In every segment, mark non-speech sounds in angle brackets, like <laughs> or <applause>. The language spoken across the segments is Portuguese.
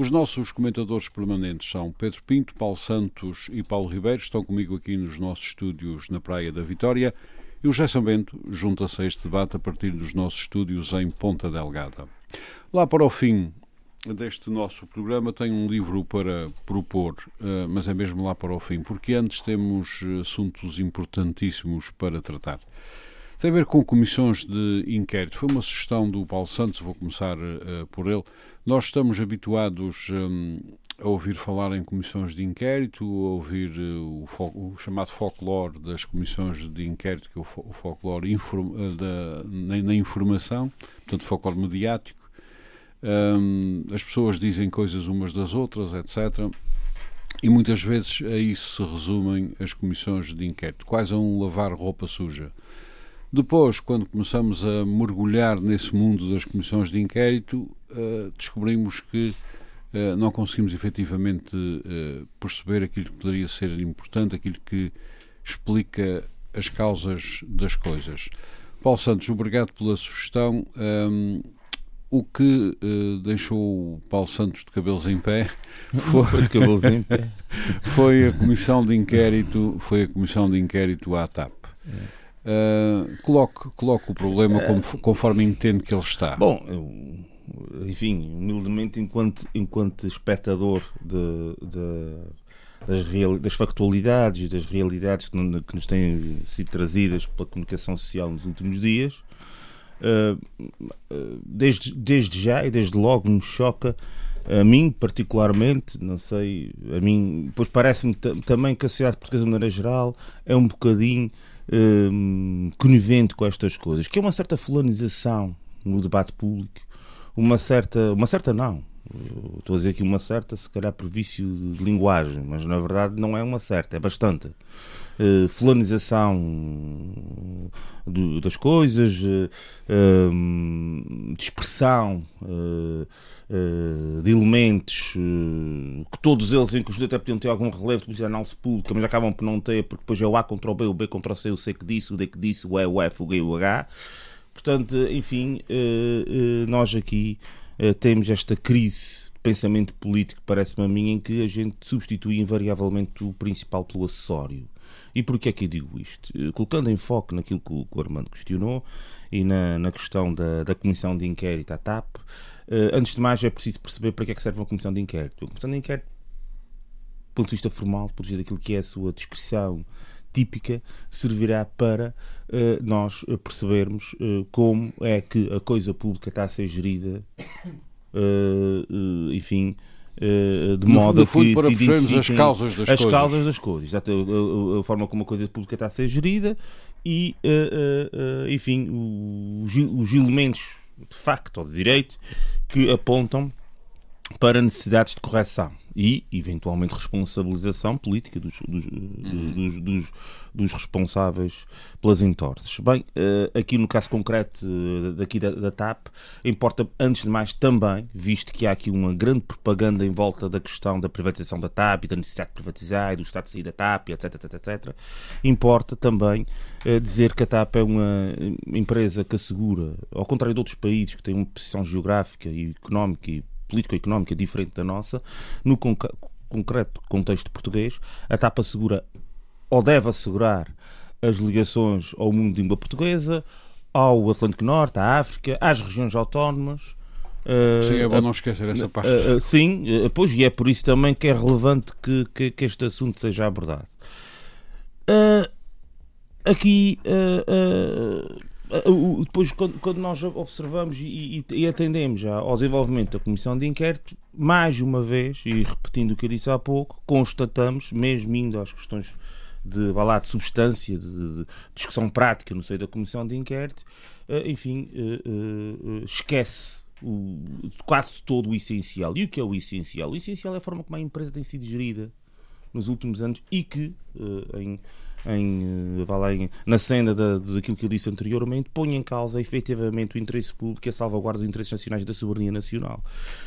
Os nossos comentadores permanentes são Pedro Pinto, Paulo Santos e Paulo Ribeiro, estão comigo aqui nos nossos estúdios na Praia da Vitória. E o Gerson Bento junta-se a este debate a partir dos nossos estúdios em Ponta Delgada. Lá para o fim deste nosso programa tenho um livro para propor, eh, mas é mesmo lá para o fim, porque antes temos assuntos importantíssimos para tratar. Tem a ver com comissões de inquérito. Foi uma sugestão do Paulo Santos, vou começar uh, por ele. Nós estamos habituados um, a ouvir falar em comissões de inquérito, a ouvir uh, o, o, chamado folclore das comissões de inquérito, que é o, o folclore inform, uh, da, na, na, informação, portanto, folclore mediático. Um, as pessoas dizem coisas umas das outras, etc. E muitas vezes a isso se resumem as comissões de inquérito, quase a um lavar roupa suja. Depois, quando começamos a mergulhar nesse mundo das comissões de inquérito, uh, descobrimos que uh, não conseguimos efetivamente uh, perceber aquilo que poderia ser importante, aquilo que explica as causas das coisas. Paulo Santos, obrigado pela sugestão. Um, o que uh, deixou o Paulo Santos de cabelos em pé <laughs> foi, foi de cabelos em pé. <laughs> foi a comissão de inquérito, foi a comissão de inquérito à TAP. É. Uh, coloque, coloque o problema como, conforme entende que ele está. Bom, eu, enfim, humildemente, enquanto, enquanto espectador de, de das, real, das factualidades e das realidades que, que nos têm sido trazidas pela comunicação social nos últimos dias, ah, desde, desde já e desde logo me choca a mim particularmente, não sei, a mim, pois parece-me também que a sociedade portuguesa de maneira geral é um bocadinho um, conivente com estas coisas, que é uma certa fulanização no debate público, uma certa, uma certa não, estou a dizer aqui uma certa, se calhar por vício de linguagem, mas na verdade não é uma certa, é bastante. Uh, fulanização das coisas, uh, uh, dispersão de elementos que todos eles, inclusive, até podiam ter algum relevo de análise pública, mas acabam por não ter, porque depois é o A contra o B, o B contra o C, o C que disse, o D que disse, o E, o F, o G o H. Portanto, enfim, nós aqui temos esta crise pensamento político, parece-me a mim, em que a gente substitui invariavelmente o principal pelo acessório. E porquê é que eu digo isto? Eh, colocando em foco naquilo que o, que o Armando questionou e na, na questão da, da comissão de inquérito à TAP, uh, antes de mais é preciso perceber para que é que serve uma comissão de inquérito. A comissão de inquérito, do ponto de vista formal, por dizer daquilo que é a sua descrição típica, servirá para uh, nós percebermos uh, como é que a coisa pública está a ser gerida, <coughs> enfim, eh, de modo no, no que se identifiquem as causas das as coisas. causas das coisas, exato, a, a, forma como a coisa pública está a ser gerida e, uh, uh, enfim, os, os elementos de facto ou de direito que apontam para necessidades de correção e, eventualmente, responsabilização política dos, dos, uhum. dos, dos, dos responsáveis pelas entorses. Bem, eh, aqui no caso concreto eh, daqui da, da, TAP, importa, antes de mais, também, visto que há aqui uma grande propaganda em volta da questão da privatização da TAP e da necessidade de privatizar e do Estado de sair da TAP, etc, etc, etc, importa também eh, dizer que a TAP é uma empresa que assegura, ao contrário de outros países que têm uma posição geográfica e económica e político-económica diferente da nossa, no concreto contexto português, a TAP assegura ou deve assegurar as ligações ao mundo de língua portuguesa, ao Atlântico Norte, à África, às regiões autónomas. Eh, sim, é bom não esquecer essa parte. Uh, uh, sim, pois, e é por isso também que é relevante que, que, que este assunto seja abordado. aqui Uh, depois, quando, quando, nós observamos e, e, atendemos ao desenvolvimento da Comissão de Inquérito, mais uma vez, e repetindo o que eu disse há pouco, constatamos, mesmo indo às questões de, lá, de substância, de, de, discussão prática no seio da Comissão de Inquérito, uh, enfim, uh, esquece o, quase todo o essencial. E o que é o essencial? O essencial é a forma como a empresa tem sido gerida nos últimos anos e que, em, em, em, na senda da, daquilo que eu disse anteriormente, põe em causa efetivamente o interesse público e a salvaguarda dos interesses nacionais da soberania nacional.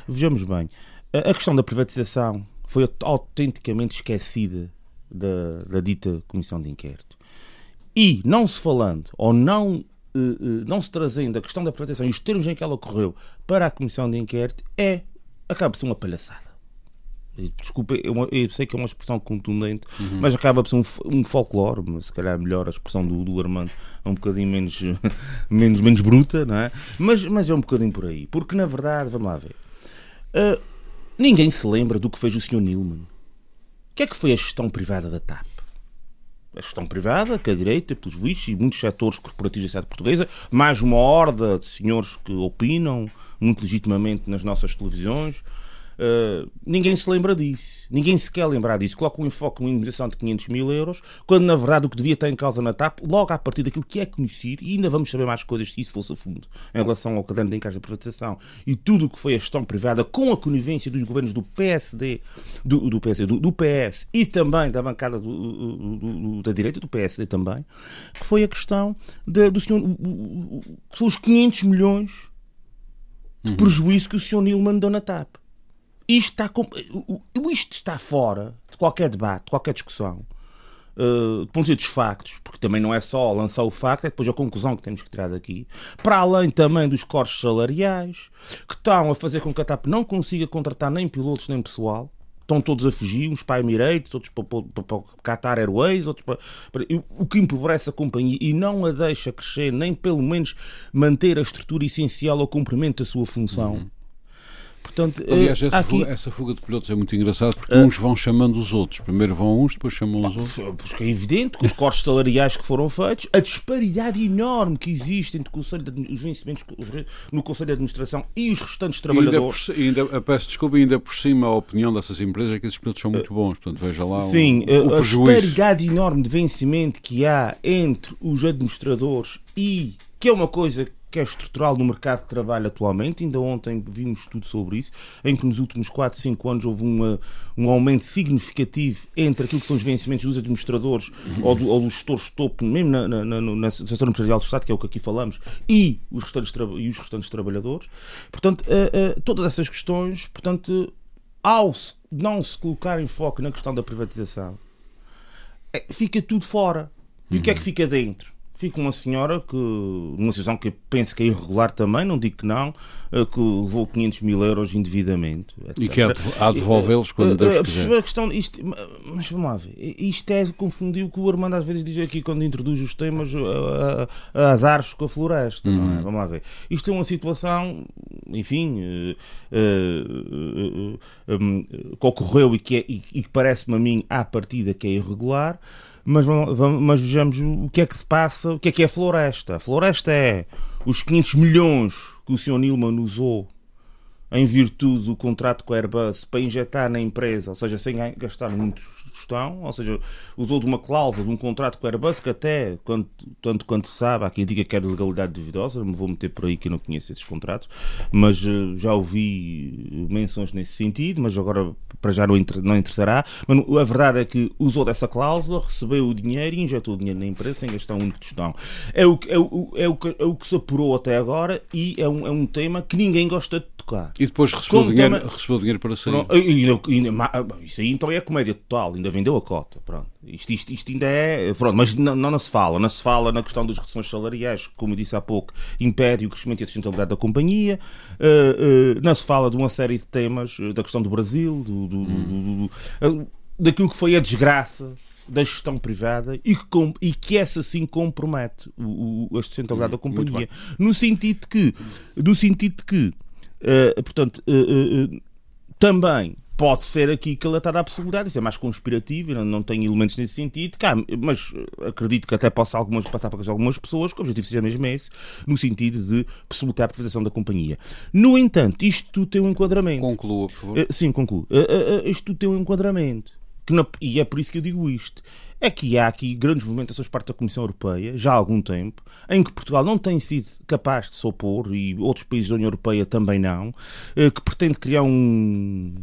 Vejamos bem, a, questão da privatização foi autenticamente esquecida da, da dita comissão de inquérito. E não se falando ou não não se trazendo a questão da privatização e os termos em que ela ocorreu para a comissão de inquérito é acaba por ser uma palhaçada. Desculpa, eu, eu, sei que é uma expressão contundente, uhum. mas acaba por ser um, um folclore, se calhar melhor a expressão do, do Armando é um bocadinho menos, <laughs> menos, menos bruta, não é? Mas, mas é um bocadinho por aí. Porque na verdade, vamos lá ver, uh, ninguém se lembra do que fez o Sr. Nilman. O que é que foi a gestão privada da TAP? a gestão privada, que a direita, pelos vistos, e muitos setores corporativos da sociedade portuguesa, mais uma horda de senhores que opinam muito legitimamente nas nossas televisões, Uh, ninguém se lembra disso. Ninguém se quer lembrar disso. Coloca um enfoque numa indemnização de 500 mil euros, quando na verdade o que devia ter em causa na TAP, logo a partir daquilo que é conhecido, e ainda vamos saber mais coisas se isso fosse a fundo, em relação ao caderno de encaixe da privatização e tudo o que foi a gestão privada com a conivência dos governos do PSD, do, do, PSD, do, do PS e também da bancada do, da direita, do PSD também, que foi a questão de, do senhor, que são os 500 milhões de uhum. prejuízo que o senhor Nilman deu na TAP. Isto está, isto está fora de qualquer debate, de qualquer discussão. Uh, do ponto de vista dos factos, porque também não é só lançar o facto, é depois a conclusão que temos que tirar daqui, para além também dos cortes salariais, que estão a fazer com que a TAP não consiga contratar nem pilotos nem pessoal, estão todos a fugir, uns para a Emirates, outros para, para, para, para Qatar Airways, outros para, para, o que empobrece a companhia e não a deixa crescer, nem pelo menos manter a estrutura essencial ao cumprimento da sua função. Uhum Portanto, Aliás, essa, aqui... fuga, essa, fuga, de pilotos é muito engraçada porque uh... uns vão chamando os outros. Primeiro vão uns, depois chamam os outros. Porque é evidente que os cortes salariais que foram feitos, a disparidade enorme que existe entre o de, os vencimentos no Conselho de Administração e os restantes trabalhadores. E ainda, por, ainda, peço desculpa, ainda por cima a opinião dessas empresas é que esses pilotos são muito bons. Portanto, veja lá Sim, um, um a disparidade enorme de vencimento que há entre os administradores e que é uma coisa que é estrutural no mercado de trabalho atualmente. Ainda ontem vi um estudo sobre isso, em que nos últimos 4, 5 anos houve uma, um aumento significativo entre aquilo que são os vencimentos dos administradores ou, do, ou dos gestores topo, mesmo na, na, na, na setor empresarial do Estado, que é o que aqui falamos, e os restantes, e os restantes trabalhadores. Portanto, uh, uh, todas essas questões, portanto, ao não se colocar em foco na questão da privatização, é, fica tudo fora. E uhum. o que é que uhum. fica dentro? Fica uma senhora que, numa situação que penso que é irregular também, não digo que não, eh, que levou 500 mil euros indevidamente. Etc. E que há de devolvê-los quando Deus quiser. A questão, isto, mas vamos lá ver, isto é confundir o que o Armando às vezes diz aqui quando introduz os temas as árvores com a floresta. Uhum. Não é? Uhum. Vamos lá ver. Isto é uma situação, enfim, uh, uh, uh, um, que ocorreu e que, é, e que parece-me a mim à partida que é irregular mas, vamos, mas vejamos o que é que se passa, o que é que é a floresta. A floresta é os 500 milhões que o Sr. Nilman usou em virtude do contrato com a Airbus para injetar na empresa, ou seja, sem gastar muitos gestão, ou seja, usou de uma cláusula de um contrato com a Airbus que até, quanto, tanto quanto se sabe, há quem diga que é de legalidade duvidosa, não me vou meter por aí que eu não conheço esses contratos, mas uh, já ouvi menções nesse sentido, mas agora para já não, não interessará. Mas a verdade é que usou dessa cláusula, recebeu o dinheiro e injetou o dinheiro na empresa sem gastar um único tostão. É o, é, o, é, o, é o que se apurou até agora e é um, é um tema que ninguém gosta de tocar. E depois recebeu, dinheiro, tema... recebeu dinheiro para sair. Pronto, e, e, e, isso aí então é comédia total, ainda vendeu a cota. Pronto. Isto, isto, isto ainda é. Pronto, mas não, não, se fala. Não se fala na questão das reduções salariais, que, como disse há pouco, impede o crescimento e a sustentabilidade da companhia. Uh, uh, não se fala de uma série de temas, eh, da questão do Brasil, do, do, hum. do, daquilo que foi a desgraça da gestão privada e que, com, e que essa sim compromete o, o, a sustentabilidade hum, da companhia. No sentido de que, no sentido de que uh, portanto, uh, uh, também pode ser aqui que ele está a possibilidade, isso é mais conspirativo, não, não tem elementos nesse sentido, cá, mas acredito que até possa algumas, passar para algumas pessoas que o objetivo seja mesmo esse, no sentido de possibilitar a privatização da companhia. No entanto, isto tem um enquadramento. Conclua, por favor. Uh, sim, concluo. Uh, isto tudo tem um enquadramento. Na, e é por isso que eu digo isto. É que há aqui grandes movimentações parte da Comissão Europeia, já há algum tempo, em que Portugal não tem sido capaz de se opor, e outros países da União Europeia também não, que pretende criar um,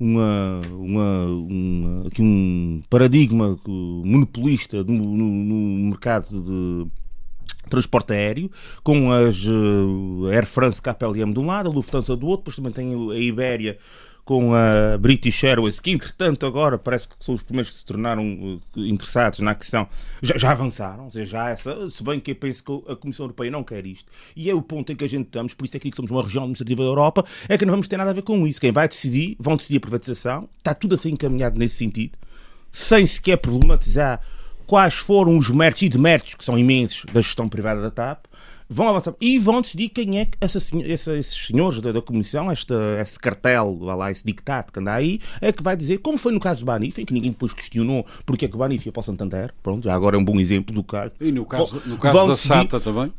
uma, uma, uma, aqui um paradigma monopolista no, no, no mercado de transporte aéreo, com as uh, Air France KPLM de um lado, a Lufthansa do outro, depois também tem a Ibéria com a British Airways, que entretanto agora parece que são os primeiros que se tornaram uh, interessados na questão, já, já avançaram, ou seja, já essa, se bem que eu penso que a Comissão Europeia não quer isto, e é o ponto em que a gente estamos, por isso é que somos uma região administrativa da Europa, é que não vamos ter nada a ver com isso. Quem vai decidir, vão decidir a privatização, está tudo assim encaminhado nesse sentido, sem sequer problematizar quais foram os méritos e deméritos, que são imensos, da gestão privada da TAP, vão avançar e vão decidir quem é que essa, essa, esses senhores da, da Comissão, esta, esse cartel, lá, esse dictato que anda aí, é que vai dizer, como foi no caso do Banif, em que ninguém depois questionou porque é que o Banif ia para o Santander, pronto, já agora é um bom exemplo do caso. E no caso, no caso da decidir, SATA também?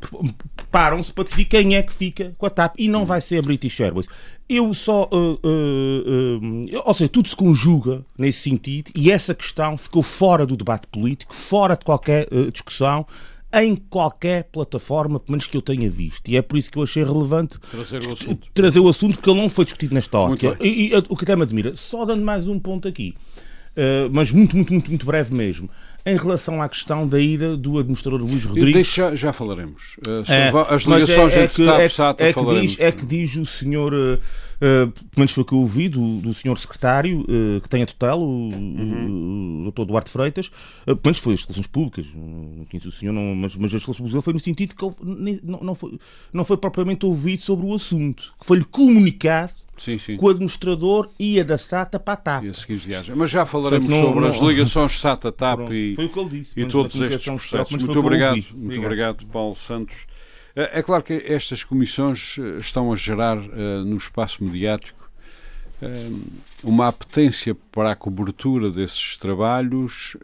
Preparam-se para decidir quem é que fica com a TAP e não hum. vai ser a British Airways. Eu só. Uh, uh, uh, ou seja, tudo se conjuga nesse sentido e essa questão ficou fora do debate político, fora de qualquer uh, discussão em qualquer plataforma, pelo menos que eu tenha visto. E é por isso que eu achei relevante trazer o assunto, trazer o assunto porque ele não foi discutido nesta ótica. E, e, o que até me admira, só dando mais um ponto aqui, uh, mas muito, muito, muito, muito breve mesmo, em relação à questão da ida do administrador Luís Rodrigues. Já, já falaremos. Uh, é, as ligações é, é entre TAP e SATA é, que diz, é que diz o senhor. Uh, pelo menos foi o que eu ouvi do, do senhor secretário uh, que tem a tutela, o, uhum. Dr. Duarte Freitas, uh, pelo menos foi as relações públicas, não conheço o senhor, não, mas, mas as relações públicas foi no sentido que ele não, não, foi, não foi propriamente ouvido sobre o assunto, que foi-lhe comunicado sim, sim. com o administrador ia da SATA para a TAP. Mas já falaremos não, sobre não, as ligações SATA-TAP e, e todos estes processos. Muito obrigado, muito obrigado, Paulo Santos. É, é claro que estas comissões eh, estão a gerar uh, no espaço mediático uh, uma apetência para a cobertura desses trabalhos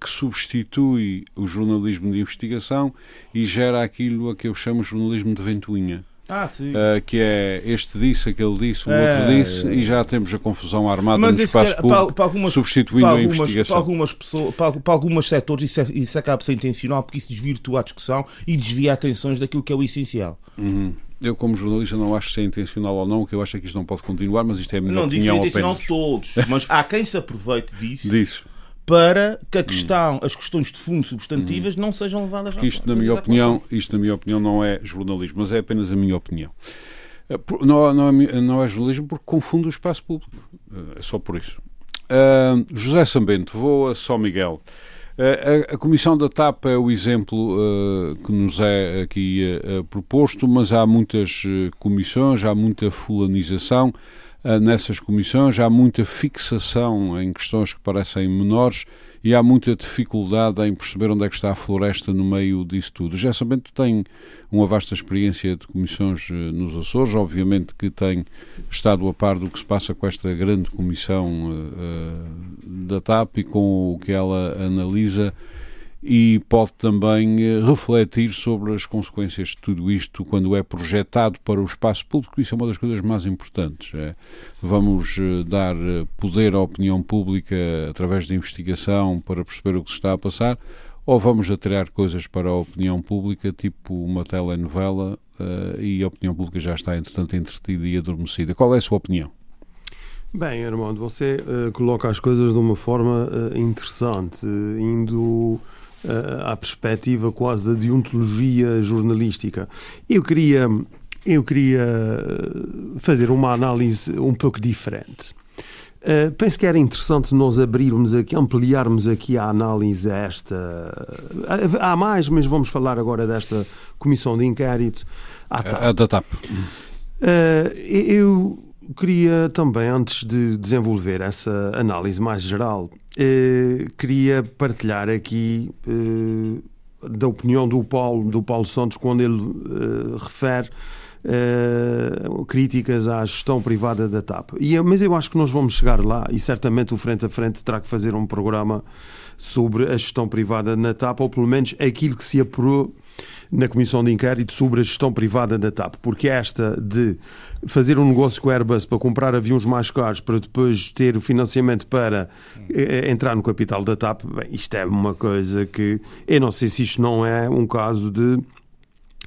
que substitui o jornalismo de investigação e gera aquilo a que eu chamo jornalismo de ventoinha. Ah, uh, que é este disse, aquele disse, o é, outro disse, é, e já temos a confusão armada no espaço público, para, para algumas, substituindo para algumas, a investigação. Para algumas, pessoas, para, para alguns setores isso, é, isso acaba por ser intencional, porque isso desvirtua a discussão e desvia atenções daquilo que é o essencial. Uhum. Eu, como jornalista, não acho se é intencional ou não, o que eu acho é que isto não pode continuar, mas isto é a minha não opinião Não digo que é intencional de todos, mas há quem se aproveite disso. <laughs> disso para que a hum. questão, hum. as questões de fundo substantivas hum. não sejam levadas Porque isto, na minha opinião, isto, na minha opinião, não é jornalismo, mas é apenas a minha opinião. Eh, não, não, é, não é jornalismo porque confunde o espaço público. Eh, é só por isso. Uh, José Sambento, vou a São Miguel. Uh, a, a, Comissão da TAP é o exemplo uh, que nos é aqui proposto, mas há muitas comissões, há muita fulanização. Ah, nessas comissões, há muita fixação em questões que parecem menores e há muita dificuldade em perceber onde é que está a floresta no meio disso tudo. Já sabendo tem uma vasta experiência de comissões ah, nos Açores, obviamente que tem estado a par do que se passa com esta grande comissão uh, da TAP e com o que ela analisa e pode também eh, refletir sobre as consequências de tudo isto quando é projetado para o espaço público. Isso é uma das coisas mais importantes. É. Vamos eh, dar eh, poder à opinião pública através de investigação para perceber o que se está a passar, ou vamos atirar coisas para a opinião pública, tipo uma telenovela, e a opinião pública já está, entretanto, entretida e adormecida. Qual é a sua opinião? Bem, Armando, você uh, coloca as coisas de uma forma uh, interessante, indo à perspectiva quase da deontologia jornalística. Eu queria, eu queria fazer uma análise um pouco diferente. Uh, penso que era interessante nós abrirmos aqui, ampliarmos aqui a análise a esta. Há mais, mas vamos falar agora desta comissão de inquérito à TAP. A, a da TAP. Uh, eu queria também, antes de desenvolver essa análise mais geral, eh, queria partilhar aqui eh, da opinião do Paulo, do Paulo Santos quando ele eh, refere críticas à gestão privada da TAP. E, mas eu acho que nós vamos chegar lá e certamente o Frente a Frente terá que fazer um programa sobre a gestão privada na TAP, ou pelo menos aquilo que se apurou na Comissão de Inquérito sobre a gestão privada da TAP, porque esta de fazer um negócio com a Airbus para comprar aviões mais caros para depois ter o financiamento para eh, entrar no capital da TAP, bem, isto é uma coisa que eu não sei se isto não é um caso de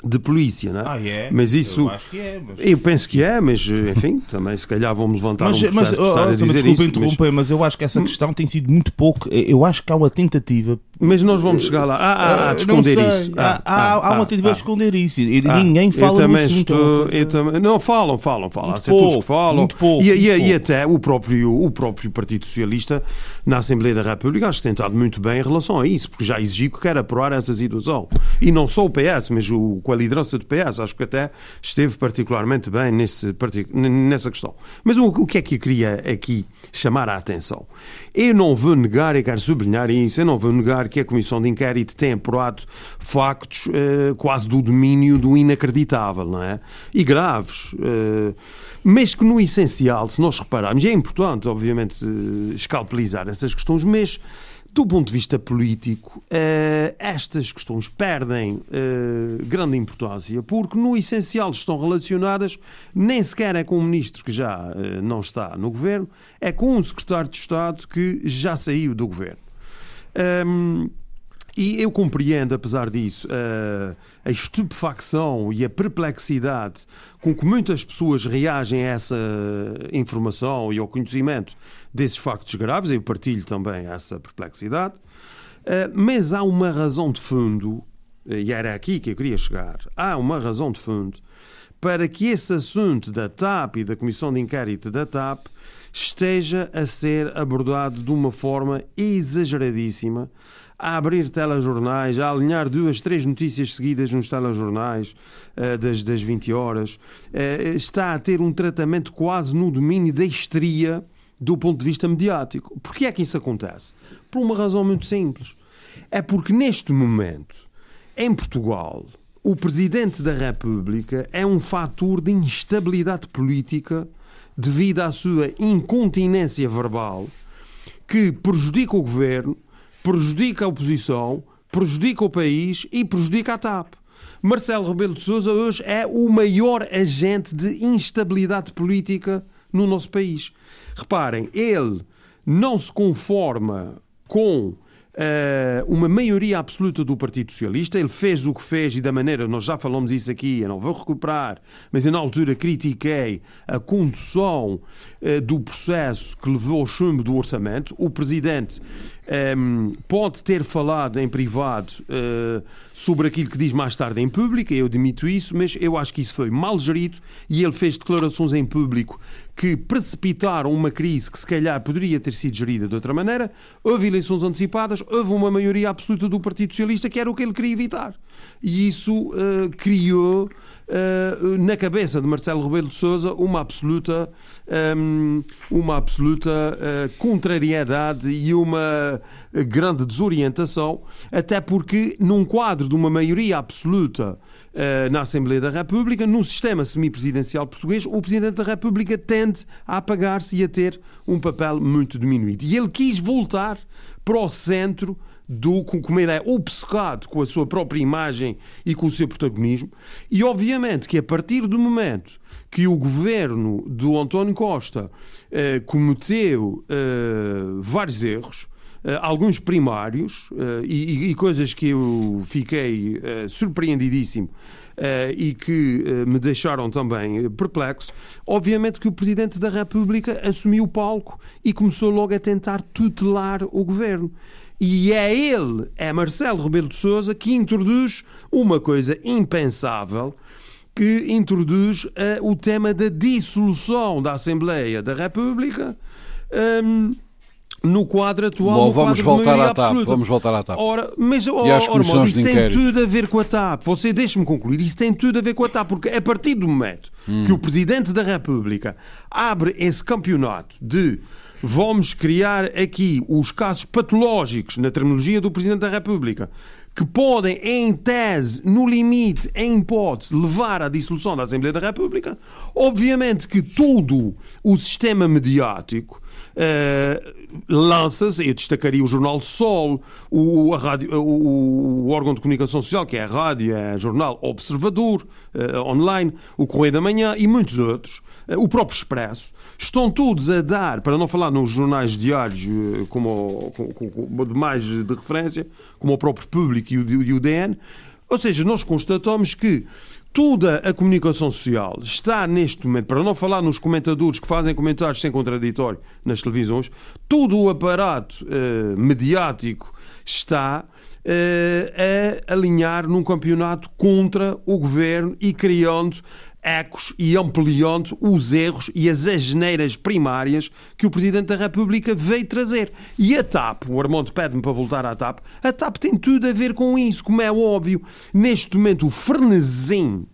de polícia, não é? Ah, é? Mas isso. Eu acho que é. Mas... Eu penso que é, mas enfim, <laughs> também se calhar vão-me levantar Mas, um mas de oh, a oh, dizer desculpa isso. Mas, interromper, mas eu acho que essa questão tem sido muito pouco. Eu acho que há uma tentativa. mas nós vamos chegar lá. De Eh, não esconder isso. Há, Ah, há, ah, há uma ah, tentativa de esconder isso. E ninguém fala eu também assunto. estou, coisa- eu também, não falam, falam, falam. Há Muito setores pouco, que falam. muito pouco, e, e- muito e pouco. até o próprio, o próprio Partido Socialista na Assembleia da República acho que tem estado muito bem em relação a isso, porque já exigiu que quer apurar essa situação. E não só o PS, mas o, com a liderança do PS, acho que até esteve particularmente bem nesse, nessa questão. Mas o, o que é que eu queria aqui chamar a atenção? Eu não vou negar, e quero sublinhar isso, eu não vou negar que a Comissão de Inquérito tem apurado factos eh, quase do domínio do inacreditável, não é? E graves. eh, mas que no essencial, se nós repararmos, é importante, obviamente, eh, escalpelizar essas questões, mas do ponto de vista político, eh, estas questões perdem eh, grande importância, porque no essencial estão relacionadas nem sequer é com o ministro que já eh, não está no governo, é com o secretário de Estado que já saiu do governo. Hum, e eu compreendo, apesar disso, a, a estupefacção e a perplexidade com que muitas pessoas reagem a essa informação e ao conhecimento desses factos graves. Eu partilho também essa perplexidade. Eh, Mas há uma razão de fundo, eh, e era aqui que eu queria chegar, há uma razão de fundo para que esse assunto da TAP e da Comissão de Inquérito da TAP esteja a ser abordado de uma forma exageradíssima, a abrir telejornais, a alinhar duas, três notícias seguidas nos telejornais eh, das, das 20 horas, eh, está a ter um tratamento quase no domínio da histeria do ponto de vista mediático. Porquê é que isso acontece? Por uma razão muito simples. É porque neste momento, em Portugal, o Presidente da República é um fator de instabilidade política devido à sua incontinência verbal que prejudica o governo, prejudica a oposição, prejudica o país e prejudica a TAP. Marcelo Rebelo de Sousa hoje é o maior agente de instabilidade política no nosso país. Reparem, ele não se conforma com eh, uma maioria absoluta do Partido Socialista. Ele fez o que fez e da maneira, nós já falamos isso aqui, eu não vou recuperar, mas eu na altura critiquei a condução eh, do processo que levou ao chumbo do orçamento. O Presidente ehm, pode ter falado em privado eh, sobre aquilo que diz mais tarde em público, eu admito isso, mas eu acho que isso foi mal gerido e ele fez declarações em público que precipitaram uma crise que se calhar poderia ter sido gerida de outra maneira. Houve eleições antecipadas, houve uma maioria absoluta do Partido Socialista que era o que ele queria evitar. E isso eh, criou eh, na cabeça de Marcelo Rebelo de Sousa uma absoluta, ehm, uma absoluta eh, contrariedade e uma grande desorientação, até porque num quadro de uma maioria absoluta na Assembleia da República, no sistema semipresidencial português, o Presidente da República tende a apagar-se e a ter um papel muito diminuído. E ele quis voltar para o centro do, com- como ele é obcecado com a sua própria imagem e com o seu protagonismo, e obviamente que a partir do momento que o governo do António Costa eh, cometeu eh, vários erros, eh, alguns primários eh, e, e coisas que eu fiquei eh, surpreendidíssimo eh, e que eh, me deixaram também eh, perplexo, obviamente que o Presidente da República assumiu o palco e começou logo a tentar tutelar o governo. E é ele, é Marcelo Rebelo de Sousa, que introduz uma coisa impensável, que introduz eh, o tema da dissolução da Assembleia da República hum, no quadro atual. Bom, no vamos quadro de voltar maioria à TAP. absoluta. Vamos voltar à TAP. Ora, mas oh, de isso tem tudo a ver com a TAP. Você deixe-me concluir. Isso tem tudo a ver com a TAP, porque a partir do momento Hum. que o Presidente da República abre esse campeonato de vamos criar aqui os casos patológicos na terminologia do Presidente da República que podem, em tese, no limite, em hipótese, levar à dissolução da Assembleia da República, obviamente que todo o sistema mediático eh, lança-se, eu destacaria o Jornal Sol, o, rádio, o, o órgão de comunicação social, que é a rádio, é o jornal Observador, eh, online, o Correio da Manhã e muitos outros, eh, o próprio Expresso, estão todos a dar, para não falar nos jornais diários eh, como, o- com- com- com- de mais de referência, como o próprio Público e o, e o DN, Ou seja, nós constatamos que toda a comunicação social está neste momento, para não falar nos comentadores que fazem comentários sem contraditório nas televisões, todo o aparato eh, mediático está eh, a alinhar num campeonato contra o governo e criando ecos e ampliando os erros e as asneiras primárias que o Presidente da República veio trazer. E a TAP, o Armando pede-me para voltar à TAP, a TAP tem tudo a ver com isso, como é óbvio. Neste momento, o frenesim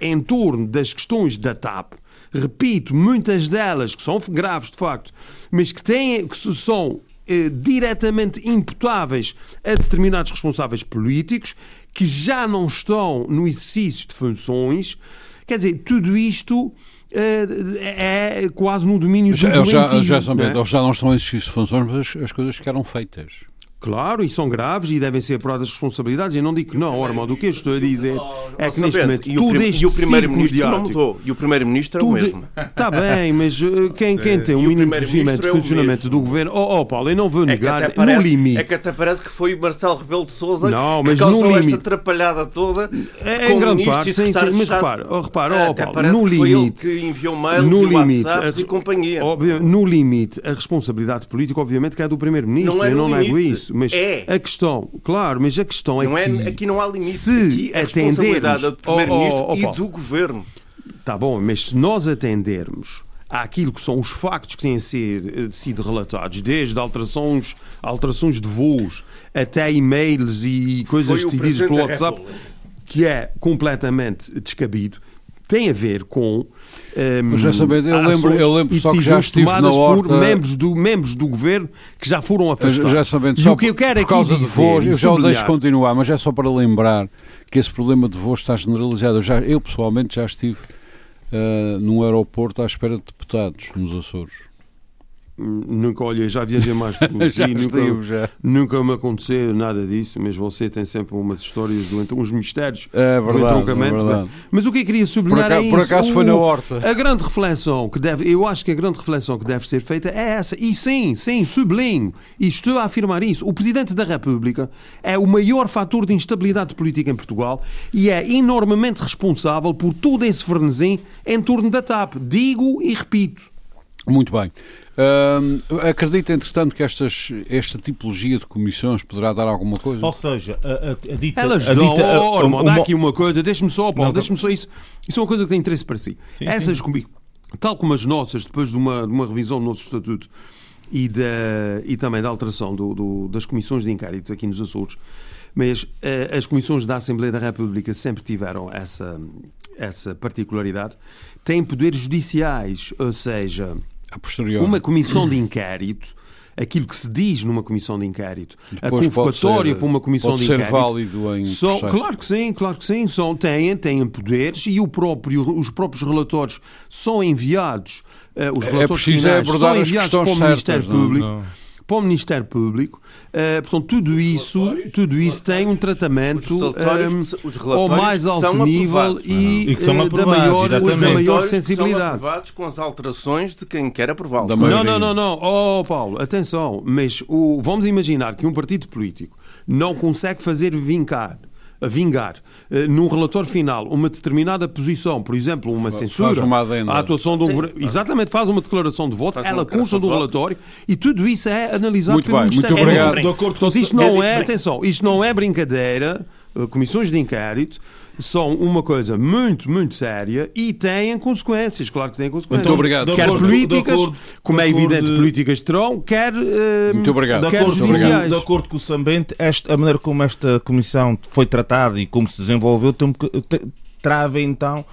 em torno das questões da TAP, repito, muitas delas que são graves de facto, mas que, têm, que são eh, diretamente imputáveis a determinados responsáveis políticos que já não estão no exercício de funções Quer dizer, tudo isto é quase no domínio do já, doentio. Já, já, já, é? já não estão exercício de funções, mas as, as coisas ficaram feitas. Claro, e são graves e devem ser apuradas responsabilidades. Eu não digo que não, Armando. O que eu estou a dizer é que neste momento e tudo este E o Primeiro-Ministro não mudou. E o Primeiro-Ministro é o mesmo. Está bem, mas uh, quem, quem tem um mínimo conhecimento de funcionamento do governo... Oh, oh, Paulo, eu não vou negar, é parece, no limite... É que até parece que foi o Marcelo Rebelo de Sousa não, mas que causou no limite, esta atrapalhada toda é, em grande parte, sim, sim, mas repara, oh, repara oh, Paulo, no limite... que enviou mails no limite, a, e companhia. Óbvio, no limite, a responsabilidade política, obviamente, que é do Primeiro-Ministro. Não é eu não nego isso. Mas é questão, claro, mas a questão é não que. É, aqui não há limite. Se aqui é a responsabilidade do Primeiro-Ministro oh, oh, oh, e do Governo. Está bom, mas se nós atendermos àquilo que são os factos que têm ser, sido relatados, desde alterações, alterações de voos até e-mails e coisas decididas pelo WhatsApp, que é completamente descabido, tem a ver com um, já saber, eu lembro, eu lembro só que já estive na horta... por membros do, membros do governo que já foram afastados. Já sabendo, e o que eu quero por causa de voos, eu já o deixo continuar, mas é só para lembrar que esse problema de voos está generalizado. Eu, já, eu pessoalmente já estive uh, num aeroporto à espera de deputados nos Açores. Nunca, olha, já viajei mais <laughs> do que já nunca, já. nunca me aconteceu nada disso, mas você tem sempre umas histórias, do, uns mistérios é verdade, do entroncamento. É verdade. Mas o que eu queria sublinhar por acaso, é isso. Por acaso o, foi na horta. A grande reflexão que deve, eu acho que a grande reflexão que deve ser feita é essa. E sim, sim, sublinho, e estou a afirmar isso. O Presidente da República é o maior fator de instabilidade política em Portugal e é enormemente responsável por todo esse frenesim em torno da TAP. Digo e repito. Muito bem. Uh, acredita, entretanto, que estas, esta tipologia de comissões poderá dar alguma coisa? Ou seja, a, a, a dita. Elas a dão. Dita, oh, oh, uma, dá aqui uma coisa, deixe-me só, Paulo, deixe-me só isso. Isso é uma coisa que tem interesse para si. Sim, Essas comissões, tal como as nossas, depois de uma, de uma revisão do nosso estatuto e, da, e também da alteração do, do, das comissões de inquérito aqui nos Açores, mas uh, as comissões da Assembleia da República sempre tiveram essa, essa particularidade, têm poderes judiciais, ou seja uma comissão de inquérito aquilo que se diz numa comissão de inquérito, Depois a convocatória para uma comissão de inquérito. válido em são, claro que sim, claro que sim, são, têm, têm poderes e o próprio, os próprios relatórios são enviados, uh, os é relatórios é finais são enviados para o Ministério certas, Público. Não, não para o Ministério Público. Uh, portanto, tudo isso, tudo isso tem um tratamento um, ao mais alto nível e, e uh, da maior, da maior sensibilidade. São aprovados com as alterações de quem quer aprová-los. Não, não, não, não. Oh, Paulo, atenção. Mas o, vamos imaginar que um partido político não consegue fazer vincar a vingar. Uh, num relatório final uma determinada posição, por exemplo, uma censura, uma a atuação do governo, exatamente, faz uma declaração de voto, ela consta do relatório e tudo isso é analisado muito pelo bem, Ministério. Muito obrigado. É Portanto, isto não é, atenção, isto não é brincadeira, uh, comissões de inquérito são uma coisa muito, muito séria e têm consequências. Claro que têm consequências. Muito obrigado. Quer acordo, políticas, acordo, como é evidente, de... políticas terão, quer, uh, muito obrigado. quer de acordo, judiciais. De acordo com o Sambente, esta, a maneira como esta comissão foi tratada e como se desenvolveu trava então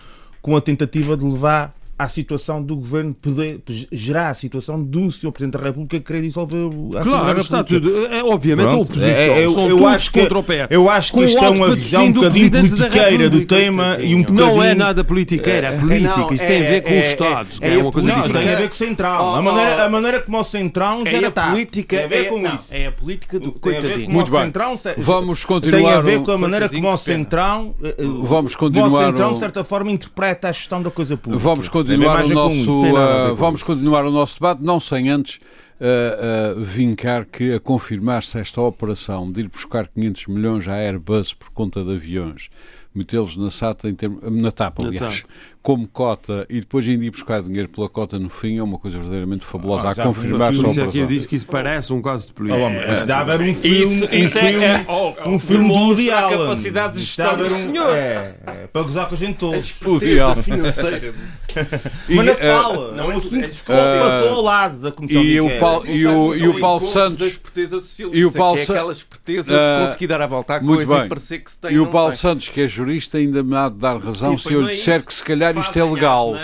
com a tentativa de levar à situação do governo poder gerar a situação do Sr. Presidente da República querer dissolver a Claro, está tudo. É, obviamente Pronto, a oposição. É, eu, eu acho que, contra o pé. Eu acho que isto é uma visão um bocadinho politiqueira do tema e um bocadinho... Não é nada politiqueira, é política. Isto tem a ver com o Estado. É, uma coisa não, tem a ver com o Central. A maneira, a maneira como o Central já está. política tem a ver com isso. É a política do coitadinho. Muito bem. Vamos continuar. Tem a ver com a maneira como o Central. Vamos continuar. O Central, de certa forma, interpreta a gestão da coisa pública. Vamos continuar o nosso uh, vamos continuar o nosso debate, não sem antes a, a vincar que a confirmar-se esta operação de ir buscar 500 milhões à Airbus por conta de aviões, metê-los na SATA, em termos, na TAP, aliás, como cota e depois ainda ir buscar dinheiro pela cota no fim é uma coisa verdadeiramente fabulosa ah, a confirmar só é que eu disse que isso parece um caso de polícia. Oh, mas dava um filme, isso, um isso filme, é, oh, um filme do Woody a capacidade de gestão do senhor. É, é, para gozar com a gente toda. A financeira. mas não fala. Não, é um assunto que passou ao lado da Comissão e o Paulo, e o, e o Paulo Santos e o Paulo Santos é aquela esperteza de conseguir dar a volta à coisa e parecer que se tem e o Paulo Santos que é jurista ainda me há de dar razão se eu lhe disser que se calhar isto é legal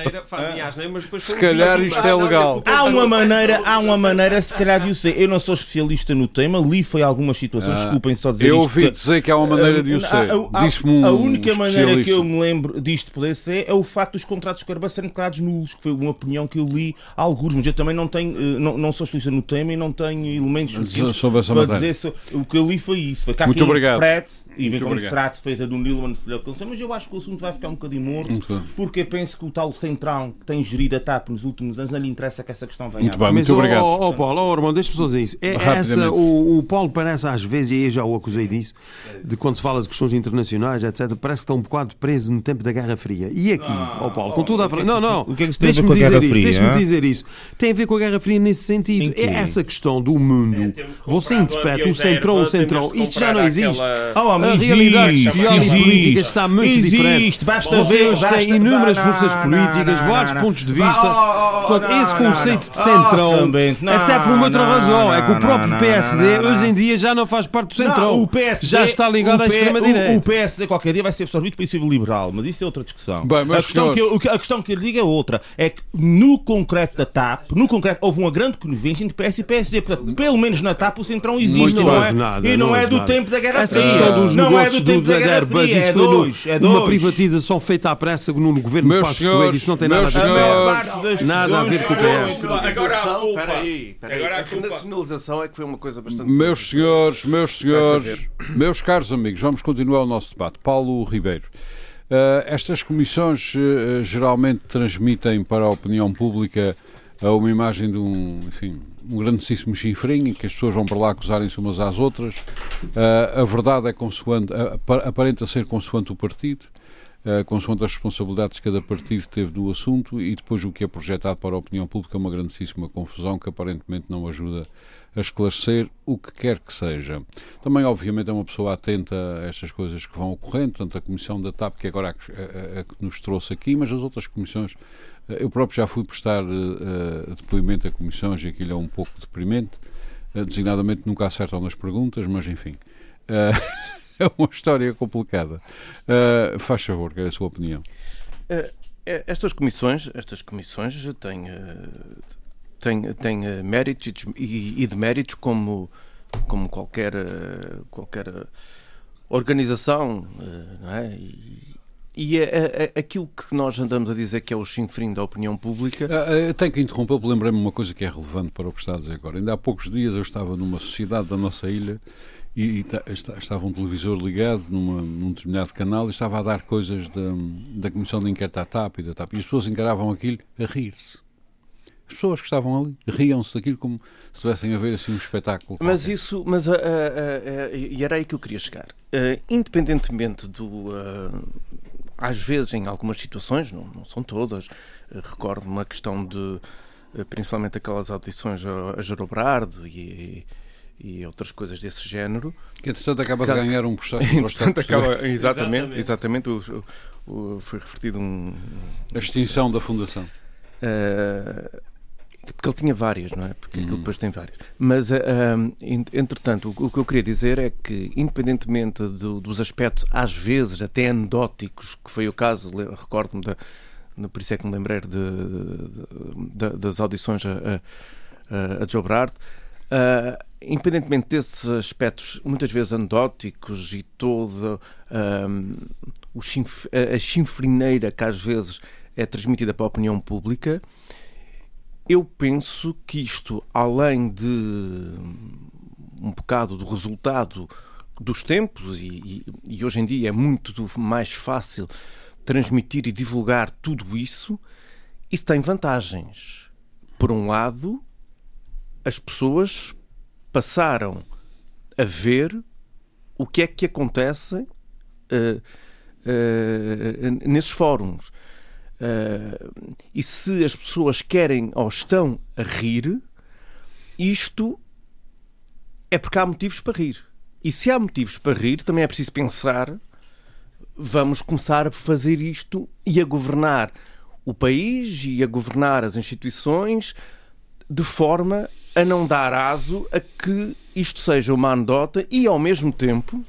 se calhar isto é legal. Há uma maneira, há uma maneira, se calhar de o ser. Eu não sou especialista no tema, li foi algumas situações, ah, desculpem só dizer eu isto. Eu ouvi dizer que há uma maneira de o ser. Disse-me um A única maneira que eu me lembro disto poder ser é o facto dos contratos de Carba serem declarados nulos, que foi uma opinião que eu li a alguns, mas eu também não tenho, eh, não, não sou especialista no tema e não tenho elementos suficientes sobre essa para dizer so, o que eu li foi isso. Foi cá Muito obrigado. e vê como se trata, fez a do Nilman, mas eu acho que o assunto vai ficar um bocadinho morto, porque eu penso que o tal centrão que tem gerido a TAP nos últimos anos, não lhe interessa que essa questão venha. Muito bem, muito obrigado. Ó oh, Paulo, oh, Armando, deixa-me só dizer isso. É essa, o, o, Paulo parece às vezes, e eu já o acusei disso, de quando se fala de questões internacionais, etc., parece que está um bocado preso no tempo da Guerra Fria. E aqui, ó oh, Paulo, com tudo a falar. Não, não, o que é que deixa-me dizer isso, deixa-me dizer isso. Tem a ver com a Guerra Fria nesse sentido. É essa questão do mundo. É, Você interpreta o centrão, o centrão. Isso já não existe. Oh, a realidade social e política está muito diferente. Basta ver. Vocês inúmeras forças políticas, vários pontos de vista. Portanto, esse conceito de centrão, até por uma outra razão, é que o próprio PSD hoje em dia já não faz parte do centrão. o PSD, já está ligado à extrema-direita. O, o, PSD qualquer dia vai ser absorvido pelo civil liberal, mas isso é outra discussão. Bem, a, questão que eu, a questão que eu lhe digo é outra. É que no concreto da TAP, no concreto, houve uma grande convivência entre PS e PSD. Portanto, pelo menos na TAP o centrão existe, não, é? Nada, e não, não é do nada. tempo da Guerra Fria. Não é do tempo da Guerra Fria, é dois. Uma privatização feita à pressa no governo meus Passos Coelho, isso não tem nada a ver, nada a ver com o PS. Agora a culpa. Peraí, peraí. Agora a nacionalização é que foi uma coisa bastante... Meus senhores, meus senhores, meus caros amigos, vamos continuar o nosso debate. Paulo Ribeiro. Uh, estas comissões uh, geralmente transmitem para a opinião pública uh, uma imagem de um, enfim, um grandíssimo chifrinho, em que as pessoas vão para lá acusarem-se umas às outras. a verdade é consoante, aparenta ser consoante o partido uh, consoante as responsabilidades que cada partido teve no assunto e depois o que é projetado para a opinião pública é uma grandíssima confusão que aparentemente não ajuda a esclarecer o que quer que seja. Também, obviamente, é uma pessoa atenta a estas coisas que vão ocorrendo, tanto a Comissão da TAP, que agora a, a, a que nos trouxe aqui, mas as outras comissões. Eh, eu próprio já fui prestar uh, depoimento a comissões e aquilo é um pouco deprimente. Uh, designadamente nunca acertam nas perguntas, mas enfim. Uh, <laughs> <laughs> é uma história complicada. Uh, faz favor, é a sua opinião? Uh, estas comissões, estas comissões têm, uh, têm, têm méritos e, e deméritos como, como qualquer, qualquer organização, não é? E, e é, é, é, aquilo que nós andamos a dizer que é o chinfrim da opinião pública. Eu tenho que interromper, lembrei-me uma coisa que é relevante para o que está a dizer agora. Ainda há poucos dias eu estava numa sociedade da nossa ilha e, e estava um televisor ligado numa, num determinado canal e estava a dar coisas da, da Comissão de Inquérito à TAP e da TAP. E as pessoas encaravam aquilo a rir-se. As pessoas que estavam ali riam-se daquilo como se estivessem a ver assim um espetáculo. Mas qualquer. isso, mas uh, uh, uh, e era aí que eu queria chegar. independentemente do. às vezes, em algumas situações, não, não são todas, recordo uma questão de. principalmente aquelas audições a, a Gerobrardo e, e outras coisas desse género. Que entretanto acaba de ganhar um processo <laughs> entretanto, acaba, exatamente, exatamente, o, o, foi referido um... A extinção da fundação. Uh, porque ele tinha várias, não é? Porque uhum. depois tem várias. Mas, uh, entretanto, o, o, que eu queria dizer é que, independentemente do, dos aspectos, às vezes até anedóticos, que foi o caso, recordo-me da. Por isso é que me lembrei de, de, de, das audições a, a, a Joe Brard, Uh, independentemente desses aspectos muitas vezes anedóticos e toda um, chinf a chinfrineira que às vezes é transmitida para a opinião pública, eu penso que isto, além de um bocado do resultado dos tempos, e, e, e hoje em dia é muito mais fácil transmitir e divulgar tudo isso, isso tem vantagens. Por um lado, as pessoas passaram a ver o que é que acontece uh, uh, nesses fóruns. Uh, e se as pessoas querem ou estão a rir, isto é porque há motivos para rir. E se há motivos para rir, também é preciso pensar: vamos começar a fazer isto e a governar o país e a governar as instituições de forma a não dar aso a que isto seja uma anedota e, ao mesmo tempo,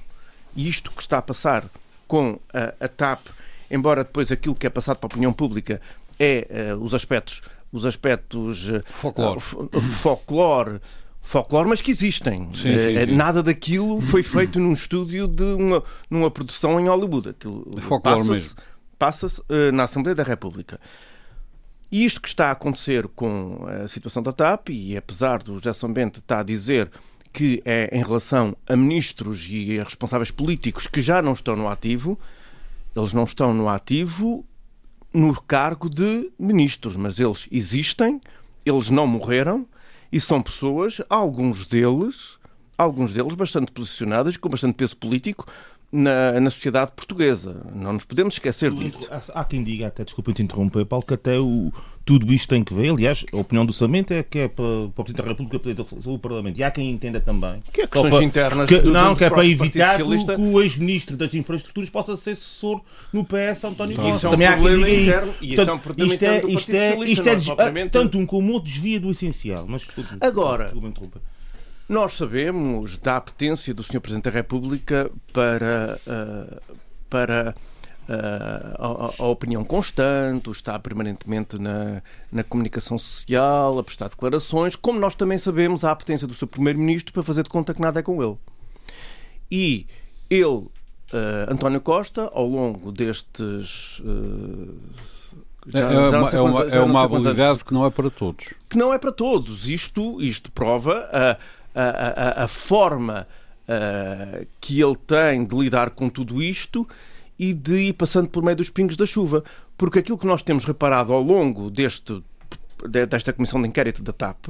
isto que está a passar com a, a TAP, embora depois aquilo que é passado para a opinião pública é uh, os aspectos os aspectos uh, folclore. Uh, folclore folclore, mas que existem. Sim, sim, sim. Nada daquilo foi feito num estúdio de uma, numa produção em Hollywood. Aquilo passa-se passa na Assembleia da República. E isto que está a acontecer com a situação da TAP, e apesar do Gerson Bente estar a dizer que é em relação a ministros e a responsáveis políticos que já não estão no ativo, eles não estão no ativo no cargo de ministros, mas eles existem, eles não morreram e são pessoas, alguns deles, alguns deles bastante posicionados, com bastante peso político, na, na sociedade portuguesa. Não nos podemos esquecer disso. Há, há quem diga, até desculpa te interromper, Paulo, que até o, tudo isto tem que ver. Aliás, a opinião do Samento é que é para, para o Presidente da República poder o Parlamento. E há quem entenda também. Que é questões para, internas que, do, Não, do que é para evitar que, que, o ex-ministro das Infraestruturas possa ser assessor no PS, António Costa. Isso é um também problema interno. Isso. E Portanto, é um isto é, isto é, isto é, é tanto um como outro desvia do essencial. Mas, Agora, desculpa, desculpa. Nós sabemos da apetência do Sr. Presidente da República para, uh, para uh, a, a, opinião constante, está permanentemente na, na comunicação social, a prestar declarações, como nós também sabemos a apetência do seu Primeiro-Ministro para fazer de conta que nada é com ele. E ele, Uh, António Costa, ao longo destes. Uh, já, é, já uma, é, uma, é uma habilidade que não é para todos. Que não é para todos. Isto, isto prova a, a, a, forma uh, que ele tem de lidar com tudo isto e de ir passando por meio dos pingos da chuva. Porque aquilo que nós temos reparado ao longo deste, desta comissão de inquérito da TAP,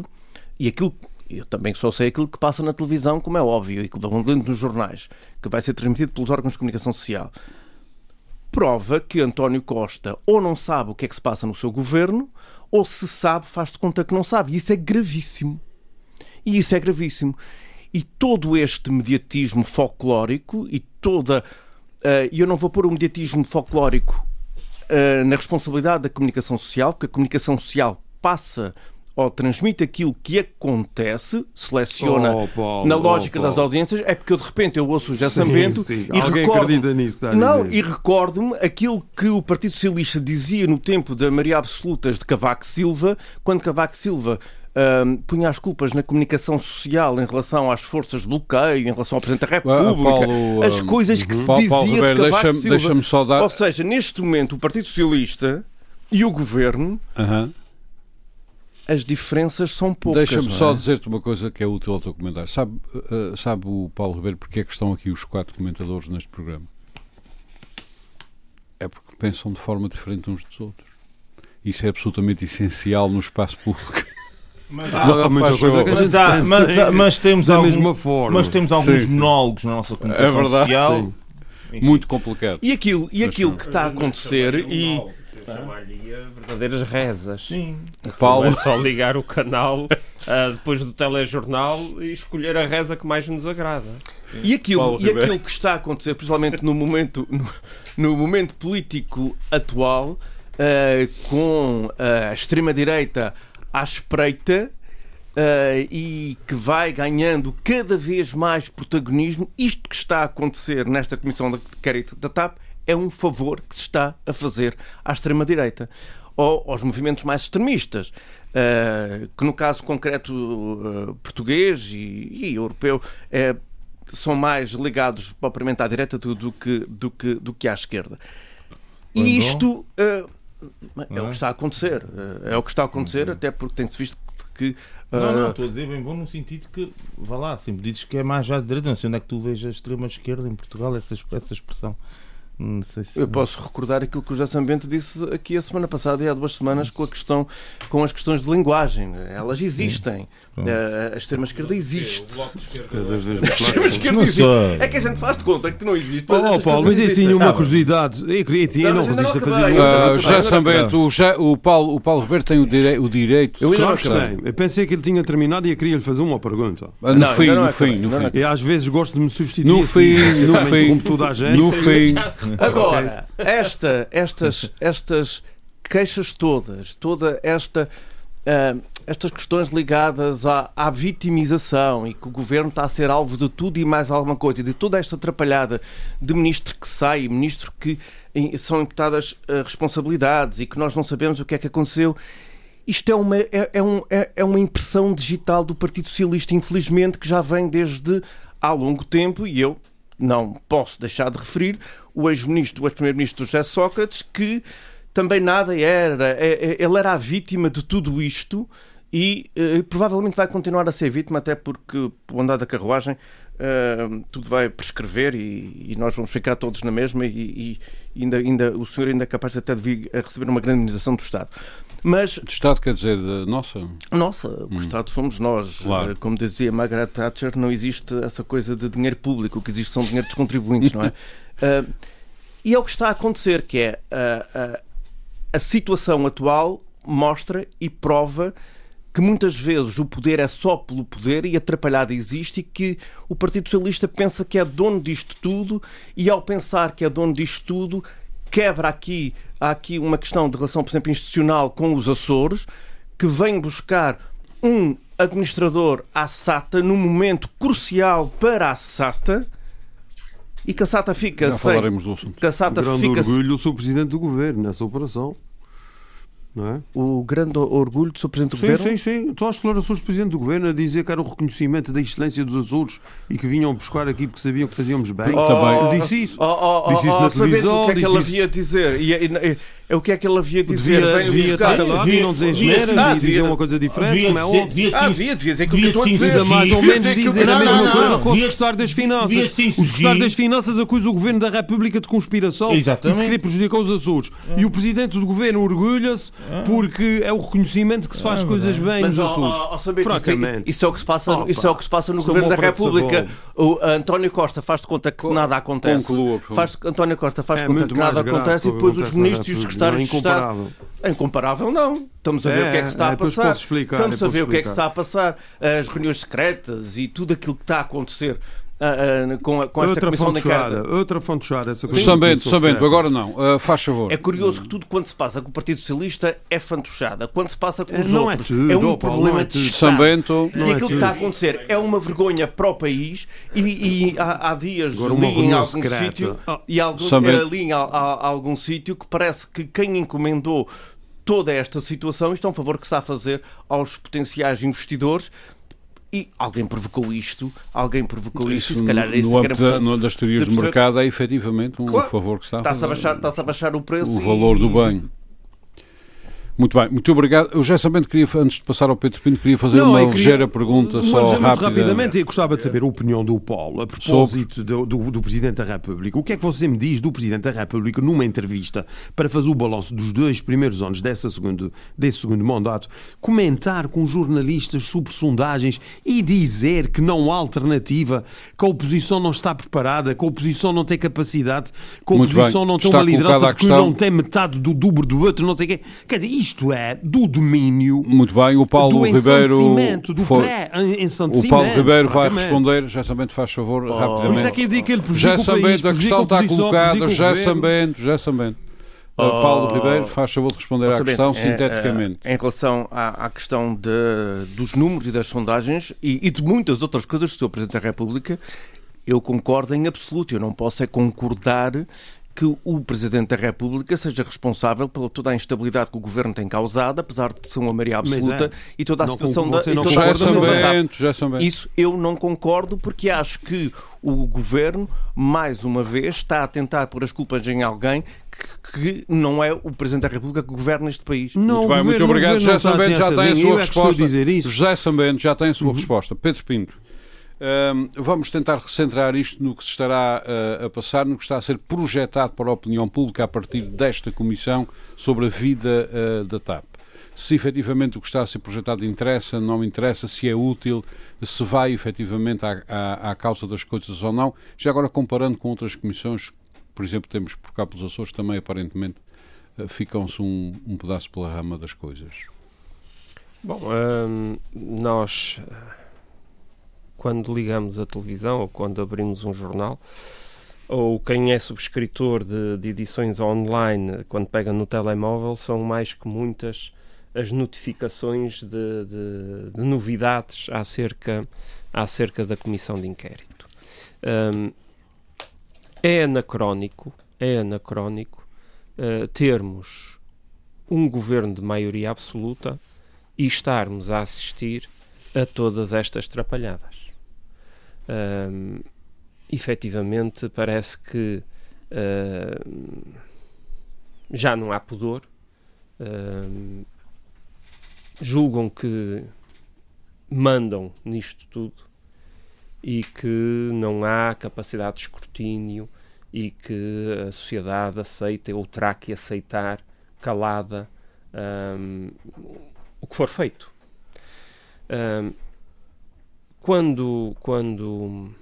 e aquilo eu também só sei aquilo que passa na televisão, como é óbvio, e que vão lendo nos jornais, que vai ser transmitido pelos órgãos de comunicação social, prova que António Costa ou não sabe o que é que se passa no seu governo, ou se sabe, faz de conta que não sabe. E isso é gravíssimo. E isso é gravíssimo. E todo este mediatismo folclórico e toda. Uh, eu não vou pôr o mediatismo folclórico uh, na responsabilidade da comunicação social, porque a comunicação social passa ou transmite aquilo que acontece, seleciona oh, Paulo, na lógica oh, das audiências, é porque eu de repente eu ouço o José Sambento e recordo nisso, não e recordo-me aquilo que o Partido Socialista dizia no tempo da Maria Absolutas de Cavaco Silva, quando Cavaco Silva um, punha as culpas na comunicação social em relação às forças de bloqueio, em relação ao Presidente da República, Paulo, as coisas que se Paulo, dizia Paulo Ribeiro, de Cavaco deixa Silva. Deixa dar... Ou seja, neste momento o Partido Socialista e o Governo as diferenças são poucas. Deixa-me é? só dizer-te uma coisa que é útil ao teu comentário. Sabe, uh, sabe o Paulo Ribeiro porque é que estão aqui os quatro comentadores neste programa? É porque pensam de forma diferente uns dos outros. Isso é absolutamente essencial no espaço público. <laughs> Mas há, muita coisa que a gente mas, mas, mas, temos da algum, mesma forma. Mas temos alguns sim, sim. monólogos na nossa comunicação é verdade, social. Muito complicado. E aquilo, e aquilo que está a acontecer e chamar-lhe verdadeiras rezas. Sim. O Paulo é <laughs> só ligar o canal uh, depois do telejornal e escolher a reza que mais nos agrada. E aquilo, e aquilo que está a acontecer, principalmente no momento, no, no momento político atual, uh, com a extrema-direita à espreita uh, e que vai ganhando cada vez mais protagonismo, isto que está a acontecer nesta Comissão de Inquérito da TAP é um favor que se está a fazer à extrema-direita ou aos movimentos mais extremistas, uh, que no caso concreto uh, português e, e europeu uh, são mais ligados propriamente à direita do, do, que, do, que, do que à esquerda. E isto é o que está a acontecer. É o que está a acontecer, até porque tem-se visto que. Uh... Não, não, estou a dizer bem bom no sentido que, vá lá, sempre dizes que é mais já de direita, não sei onde é que tu vejas a extrema-esquerda em Portugal, essa, essa expressão. Se... Eu posso recordar aquilo que o José Sambento disse aqui a semana passada e há duas semanas com, a questão, com as questões de linguagem. Elas existem. Pronto. A, a extrema-esquerda existe. A extrema-esquerda Não existe. sei. É que a gente faz de conta que não existe. Oh, oh, Paulo, coisas mas eu tinha uma curiosidade. Eu, eu, tinha, Não, resisto a fazer. Uh, não, Sambento, o, Paulo, o Paulo Ribeiro tem o, direi- o direito. Eu ainda não tem. Eu pensei que ele tinha terminado e eu queria lhe fazer uma pergunta. Ah, No Não, fim, no acabei, fim, no ainda não fim. E às vezes gosto de me substituir. No assim, fim, no também fim. toda a gente. No fim, Agora, esta, estas, estas queixas todas, toda esta. ah, estas questões ligadas à, à vitimização e que o governo está a ser alvo de tudo e mais alguma coisa, de toda esta atrapalhada de ministro que sai, ministro que são imputadas ah, responsabilidades e que nós não sabemos o que é que aconteceu. Isto é uma, é, é um- é- é uma impressão digital do Partido Socialista, infelizmente, que já vem desde há longo tempo e eu não posso deixar de referir o ex-ministro, o ex-primeiro-ministro José Sócrates, que também nada era, é- é- ele era a vítima de tudo isto e eh, provavelmente vai continuar a ser vítima, até porque, por andar da carruagem, eh, tudo vai prescrever e, e nós vamos ficar todos na mesma e, e ainda, ainda, o senhor ainda é capaz até de vir a receber uma grande indenização do Estado. Mas de Estado quer dizer, de- nossa, nossa, o Estado somos nós. Claro. Eh, Como dizia Margaret Thatcher, não existe essa coisa de dinheiro público. O que existe são dinheiro dos contribuintes, não é? <laughs> Eh, e é o que está a acontecer, que é a situação atual mostra e prova que muitas vezes o poder é só pelo poder e a atrapalhada existe e que o Partido Socialista pensa que é dono disto tudo e ao pensar que é dono disto tudo quebra aqui, há aqui uma questão de relação, por exemplo, institucional com os Açores que vem buscar um administrador à SATA num momento crucial para a SATA e que a SATA fica já sem... falaremos do assunto. Que a SATA Grande fica orgulho, eu sou presidente do governo nessa operação. Não é? o grande orgulho do Sr. Presidente do Sim, Governo. sim, sim. Estou às declarações do Presidente do Governo a dizer que era o reconhecimento da excelência dos Açores e que vinham buscar aqui porque sabiam que fazíamos bem. Oh, Também. Eu disse isso. Oh, oh, oh, Disse isso oh, na sabendo televisão, o que é que ele isso- havia a dizer. E, e- e- é o que é que ele havia a dizer. Devia, buscar. e não dizer devia- geneiras ah, e dizer uma coisa diferente, Devia como é óbvio. devia Ah, ter- devia, devia dizer que devia estou a dizer. Mais ou menos dizer que- a mesma coisa com o Secretário das Finanças. O Secretário das Finanças acusa o Governo da República de conspiração Exatamente. e de querer prejudicar os Açores. E o Presidente do Governo orgulha-se porque é o reconhecimento que se faz coisas bem Mas, nos Açores. ó, ó, saber que isso, é, Francamente. isso é o que se passa, isso é o que se passa no sou Governo da República. O António Costa faz de conta que Co- nada acontece. conclua. Faz, António Costa faz de É conta que nada acontece e depois os acontece ministros e os secretários É de Estado. incomparável. É incomparável, não. Estamos a ver É, o que é que se está é, a passar. posso explicar, Estamos a ver o que é que explicar. se está a passar. As reuniões secretas e tudo aquilo que está a acontecer ah, ah, com, a- com esta Outra comissão inquérito. chorada, outra fonte chorada, essa coisa. Sambento, que Sambento, agora não, Ah, faz favor. É curioso que tudo quando se passa com o Partido Socialista é fantochada. Quando se passa com É, os não é outros tudo, é um ó, Paulo, problema não é de. Estado. Sambento, E Não é aquilo que tudo. está a acontecer é uma vergonha para o país e, e há, há dias Agora li em algum secreta. sítio e algum, ali em al- a- algum sítio que parece que quem encomendou toda esta situação isto é um favor que se está a fazer aos potenciais investidores e alguém provocou isto, alguém provocou isto, e isso se calhar é isso no que era importante. no- das teorias de de mercado é efetivamente um Claro. favor que está a Está-se a, fazer. baixar, está-se a baixar o preço o e- valor do bem. Muito bem, muito obrigado. Eu já sabendo queria, antes de passar ao Pedro Pinto, queria fazer uma eu queria- ligeira pergunta uma só ligeira, muito rápida. rapidamente, eu gostava de saber a opinião do Paulo a propósito do, do, do Presidente da República. O que é que você me diz do Presidente da República numa entrevista para fazer o balanço dos dois primeiros anos dessa segundo, desse segundo mandato, comentar com jornalistas sobre sondagens e dizer que não há alternativa, que a oposição não está preparada, que a oposição não tem capacidade, que a oposição não tem uma liderança questão. não tem metade do dobro do outro, não sei o quê. Quer dizer, isto é do domínio Muito bem, o Paulo do Ribeiro. do foi- pré-ensandecimento. o Paulo Ribeiro vai responder. Já Sambento faz favor, Por rapidamente. isso é que eu digo que ele o país, a questão está colocada. Já. Sambento, já Sambento. Uh, Paulo Ribeiro, faz favor de responder à questão é, sinteticamente. é, em relação à, à questão de- dos números e das sondagens e, e de muitas outras coisas do Sr. Presidente da República, eu concordo em absoluto. Eu não posso é concordar que o Presidente da República seja responsável pela toda a instabilidade que o Governo tem causado, apesar de ser uma maioria Mas é. absoluta, e toda a Não situação da, e não toda Já a situação da. Isso eu não concordo porque acho que o governo, mais uma vez, está a tentar pôr as culpas em alguém que, que não é o Presidente da República que governa este país. Não, Muito o bem, muito governo- o obrigado. José Sambento já tem a sua é resposta. Uhum. José Sambento já tem a sua resposta. Pedro Pinto. Um, vamos tentar recentrar isto no que se estará uh, a passar, no que está a ser projetado para a opinião pública a partir desta comissão sobre a vida uh, da TAP. Se efetivamente o que está a ser projetado interessa, não interessa, se é útil, se vai efetivamente à, à, à causa das coisas ou não. Já agora comparando com outras comissões, por exemplo, temos por cá pelos Açores também aparentemente uh, ficam-se um, um pedaço pela rama das coisas. Bom, nós quando ligamos a televisão ou quando abrimos um jornal, ou quem é subscritor de, de, edições online, quando pega no telemóvel, são mais que muitas as notificações de, de, de novidades acerca, acerca da comissão de inquérito. Um, é anacrónico, é anacrónico uh, termos um governo de maioria absoluta e estarmos a assistir a todas estas trapalhadas um, efetivamente parece que uh, já não há pudor, julgam que mandam nisto tudo e que não há capacidade de escrutínio e que a sociedade aceita ou terá que aceitar calada um, o que for feito. Um, quando, quando,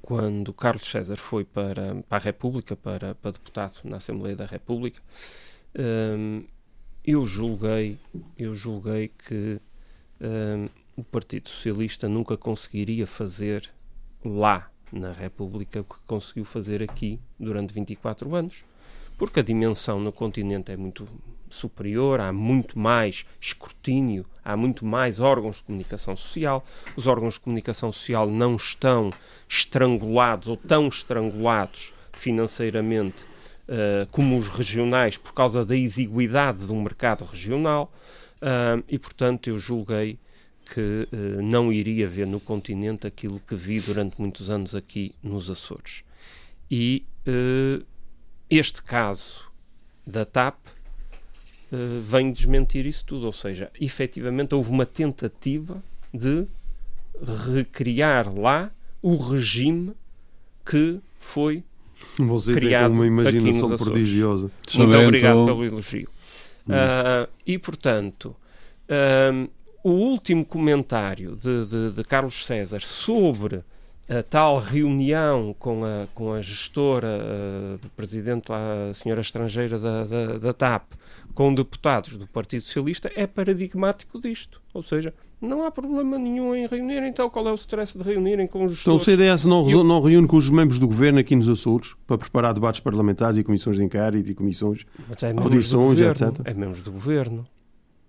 quando Carlos César foi para, para a República, para, para deputado na Assembleia da República, um, eu julguei, eu julguei que um, o Partido Socialista nunca conseguiria fazer lá na República o que conseguiu fazer aqui durante 24 anos, porque a dimensão no continente é muito superior, há muito mais escrutínio, há muito mais órgãos de comunicação social. Os órgãos de comunicação social não estão estrangulados ou tão estrangulados financeiramente uh, como os regionais por causa da exiguidade do mercado regional uh, e, portanto, eu julguei que uh, não iria ver no continente aquilo que vi durante muitos anos aqui nos Açores. E este caso da TAP uh, vem desmentir isso tudo. Ou seja, efetivamente houve uma tentativa de recriar lá o regime que foi Você criado tem uma imaginação prodigiosa. Muito obrigado pelo elogio. Uh, e, portanto, uh, o último comentário de, de, de Carlos César sobre a tal reunião com a, com a gestora, a presidente, a senhora estrangeira da, da, da, TAP, com deputados do Partido Socialista, é paradigmático disto. Ou seja, não há problema nenhum em reunir, então qual é o stress de reunirem com os gestores? Então o CDS não, Eu... não reúne com os membros do governo aqui nos Açores para preparar debates parlamentares e comissões de inquérito e comissões, é audições, etc. É membros do governo.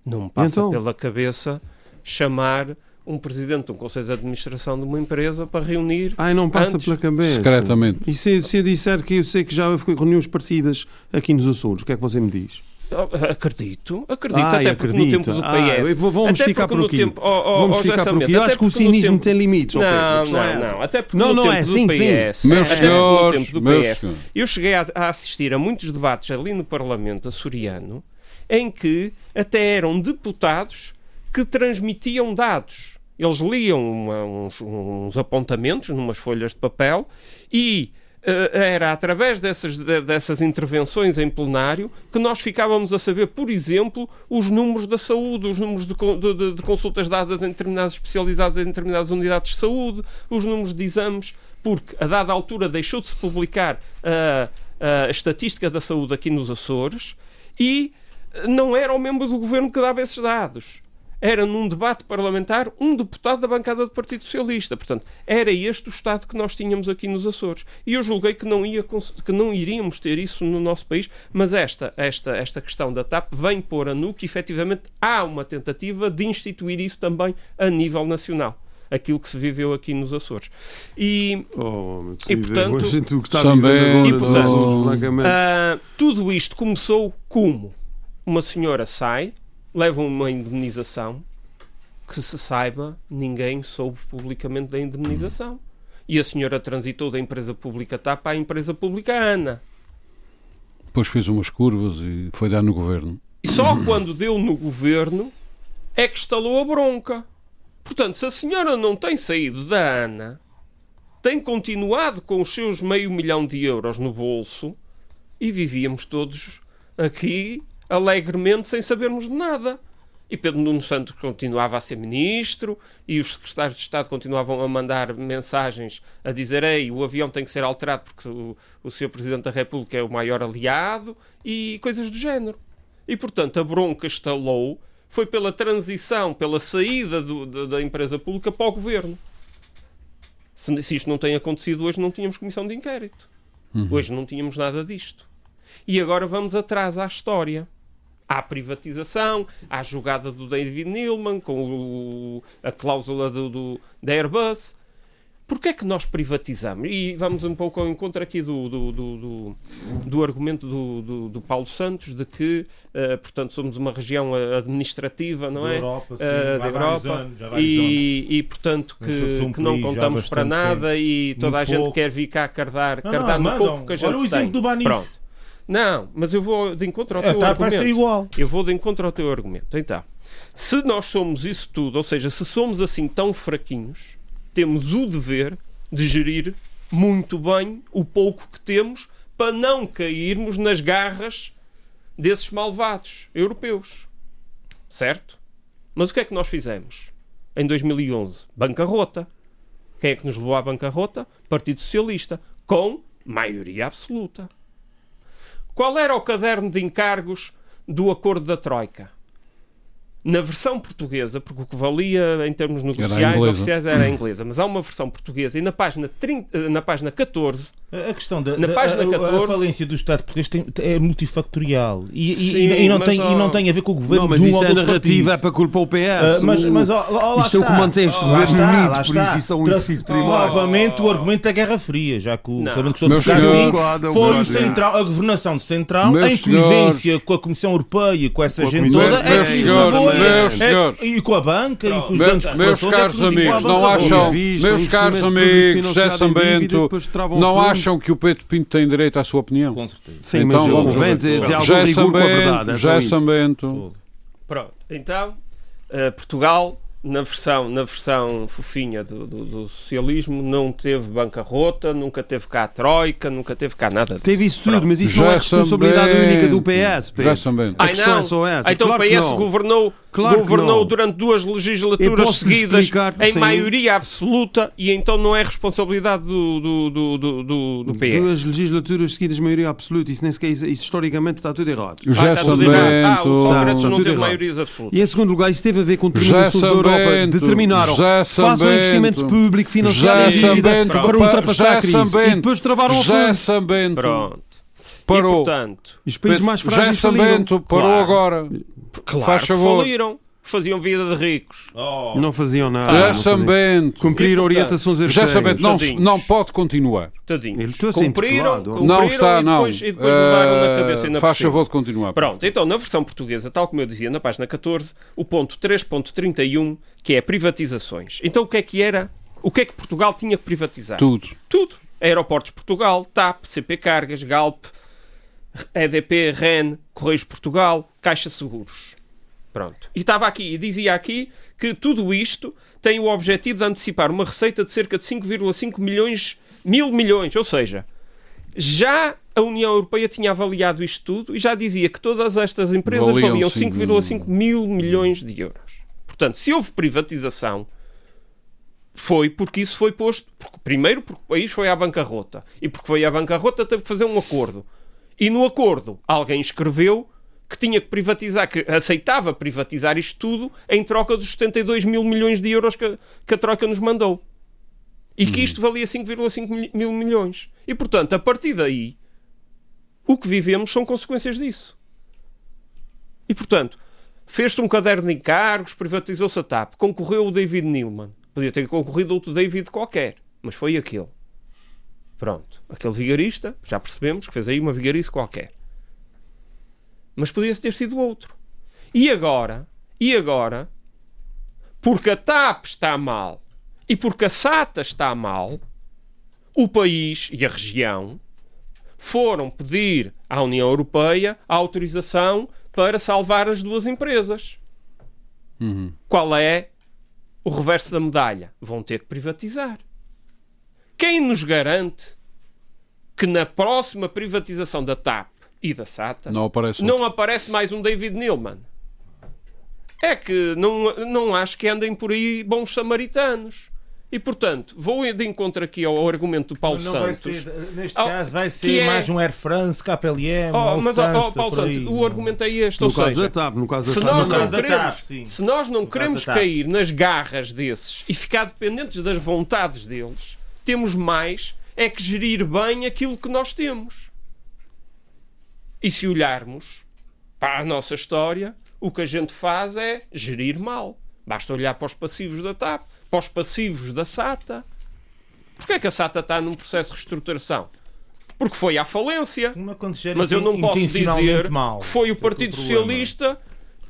Não me passa então? pela cabeça chamar um presidente de um conselho de administração de uma empresa para reunir. Ai, não passa antes... pela cabeça. Secretamente. E se, se eu disser que eu sei que já houve reuniões parecidas aqui nos Açores, o que é que você me diz? Acredito, acredito, Ai, até porque acredito. no tempo do PS. Ah, vamos até ficar por aqui. Tempo, oh, oh, vamos oh, ficar por aqui. Eu acho que o cinismo tempo... tem limites. Não, não, não, não. Até porque não, no não tempo é, do sim, PS, sim. Meus até senhores, no tempo do meus PS, senhores. eu cheguei a, a assistir a muitos debates ali no Parlamento açoriano em que até eram deputados que transmitiam dados. Eles liam uma, uns, uns, apontamentos numas folhas de papel e uh, era através dessas, de, dessas intervenções em plenário que nós ficávamos a saber, por exemplo, os números da saúde, os números de, de, de consultas dadas em determinados especializados em determinadas unidades de saúde, os números de exames, porque a dada altura deixou de se publicar a, a estatística da saúde aqui nos Açores e não era o membro do governo que dava esses dados era num debate parlamentar um deputado da bancada do Partido Socialista. Portanto, era este o Estado que nós tínhamos aqui nos Açores. E eu julguei que não, ia, que não iríamos ter isso no nosso país, mas esta, esta, esta questão da TAP vem pôr a nu que efetivamente há uma tentativa de instituir isso também a nível nacional aquilo que se viveu aqui nos Açores. E, oh, e portanto, agora, e, portanto uh, tudo isto começou como uma senhora sai, levam uma indemnização que se saiba, ninguém soube publicamente da indemnização. E a senhora transitou da empresa pública TAP à empresa pública ANA. Depois fez umas curvas e foi dar no governo. E só <coughs> quando deu no governo é que estalou a bronca. Portanto, se a senhora não tem saído da ANA, tem continuado com os seus meio milhão de euros no bolso e vivíamos todos aqui alegremente sem sabermos de nada. E Pedro Nuno Santos continuava a ser ministro e os secretários de Estado continuavam a mandar mensagens a dizer ei, o avião tem que ser alterado porque o, o Sr. Presidente da República é o maior aliado e coisas do género. E, portanto, a bronca estalou foi pela transição, pela saída do, da, da empresa pública para o governo. Se, se, isto não tem acontecido hoje, não tínhamos comissão de inquérito. Uhum. Hoje não tínhamos nada disto. E agora vamos atrás à história à privatização, à jogada do David Neilman com o, a cláusula do, do, da Airbus. Porquê é que nós privatizamos? E vamos um pouco ao encontro aqui do, do, do, do argumento do, do, Paulo Santos de que, uh, portanto, somos uma região administrativa, não é? Da Europa, sim, uh, da Europa anos, e, e, portanto, que, que não contamos para nada tempo. e toda Muito a gente pouco. quer vir cá cardar, não, cardar não, no pouco que a gente Olha o exemplo do Banif. Pronto. Não, mas eu vou de encontro ao é, teu tá, argumento. Vai ser igual. Eu vou de encontro ao teu argumento. Então, se nós somos isso tudo, ou seja, se somos assim tão fraquinhos, temos o dever de gerir muito bem o pouco que temos para não cairmos nas garras desses malvados europeus. Certo? Mas o que é que nós fizemos? Em 2011, bancarrota. Quem é que nos levou à bancarrota? Partido Socialista, com maioria absoluta. Qual era o caderno de encargos do acordo da Troika? Na versão portuguesa, porque o que valia em termos negociais oficiais era a inglesa, mas há uma versão portuguesa e na página, 30, na página 14 a questão da, na da página 14, a, falência do Estado português tem, é multifactorial. E, Sim, e, e, não tem, e não tem a ver com o governo não, mas isso é narrativa, é para culpar o PS. Uh, mas, mas, ó, ó, isto está. é o comando este governo unido, por isso isso é um exercício primário. Novamente o argumento da Guerra Fria, já que o sabendo que a assim, foi o central, a governação central, em conivência com a Comissão Europeia, com essa gente toda, é que levou e com a banca e com os bancos de Meus caros amigos, não acham, meus caros amigos, José Sambento, não acham acham que o Pedro Pinto tem direito à sua opinião? Com certeza. Sim, então, mas vamos ver. De, de algum rigor com a verdade. É já Sambento. Pronto. Então, uh, Portugal na versão, na versão fofinha do, do, do, socialismo, não teve bancarrota, nunca teve cá a Troika, nunca teve cá nada disso. Teve isso tudo, Pronto. mas isso Já não é responsabilidade bem. única do PS. Pedro. Já bem. A questão é só essa. Então claro o PS governou, claro governou durante duas legislaturas seguidas em sim. maioria absoluta e então não é responsabilidade do, do, do, do, do PS. Duas legislaturas seguidas maioria absoluta, isso nem sequer, isso, isso historicamente está tudo errado. Já ah, está tudo errado. Ah, o Sócrates não teve maiorias absolutas. E em segundo lugar, isso teve a ver com terminações da Europa Europa determinaram façam investimento público financiado em dívida para ultrapassar a crise e depois travaram o fundo. Pronto. Parou. E, portanto, os países mais frágeis faliram. parou claro. agora. Claro Faz favor. faliram faziam vida de ricos. Oh. Não faziam nada. Já Bento. Cumprir orientações europeias. Já Bento, não, não pode continuar. Tadinhos. Cumpriram, cumpriram não está, não. e depois, e depois uh, levaram na cabeça. Ainda faz favor de continuar. Pronto, então na versão portuguesa, tal como eu dizia na página 14, o ponto 3.31, que é privatizações. Então o que é que era? O que é que Portugal tinha que privatizar? Tudo. Tudo. Aeroportos de Portugal, TAP, CP Cargas, Galp, EDP, REN, Correios Portugal, Caixa Seguros. Pronto. E estava aqui, e dizia aqui que tudo isto tem o objetivo de antecipar uma receita de cerca de 5,5 milhões, mil milhões, ou seja, já a União Europeia tinha avaliado isto tudo e já dizia que todas estas empresas valiam 5,5 mil milhões de euros. Portanto, se houve privatização, foi porque isso foi posto. Porque, primeiro, porque o país foi à bancarrota. E porque foi à bancarrota, teve que fazer um acordo. E no acordo, alguém escreveu que tinha que privatizar, que aceitava privatizar isto tudo em troca dos 72 mil milhões de euros que, que a Troika nos mandou. E que isto valia 5,5 mil milhões. E, portanto, a partir daí, o que vivemos são consequências disso. E, portanto, fez-se um caderno de encargos, privatizou-se a TAP, concorreu o David Newman. Podia ter concorrido outro David qualquer, mas foi aquele. Pronto. Aquele vigarista, já percebemos que fez aí uma vigarice qualquer. Mas podia ter sido outro. E agora, e agora, porque a TAP está mal e porque a SATA está mal, o país e a região foram pedir à União Europeia a autorização para salvar as duas empresas. Uhum. Qual é o reverso da medalha? Vão ter que privatizar. Quem nos garante que na próxima privatização da TAP e da SATA Não aparece não aparece mais um David Neilman? É que não, não acho que andem por aí bons samaritanos. E, portanto, vou de encontro aqui ao argumento do Paulo Não vai Santos. ser, neste Oh, caso, vai ser é- mais um Air France, KPLM, Oh, mas, ó, Lufthansa, Paulo por aí. Santos, o argumento é este. No ou caso seja, da TAP, no caso da se nós no não queremos, TAP, se nós não No queremos cair nas garras desses e ficar dependentes das vontades deles, temos mais é que gerir bem aquilo que nós temos. E se olharmos para a nossa história, o que a gente faz é gerir mal. Basta olhar para os passivos da TAP, para os passivos da SATA. Porquê é que a SATA está num processo de reestruturação? Porque foi à falência. Mas eu não posso dizer mal. que foi o Partido. Socialista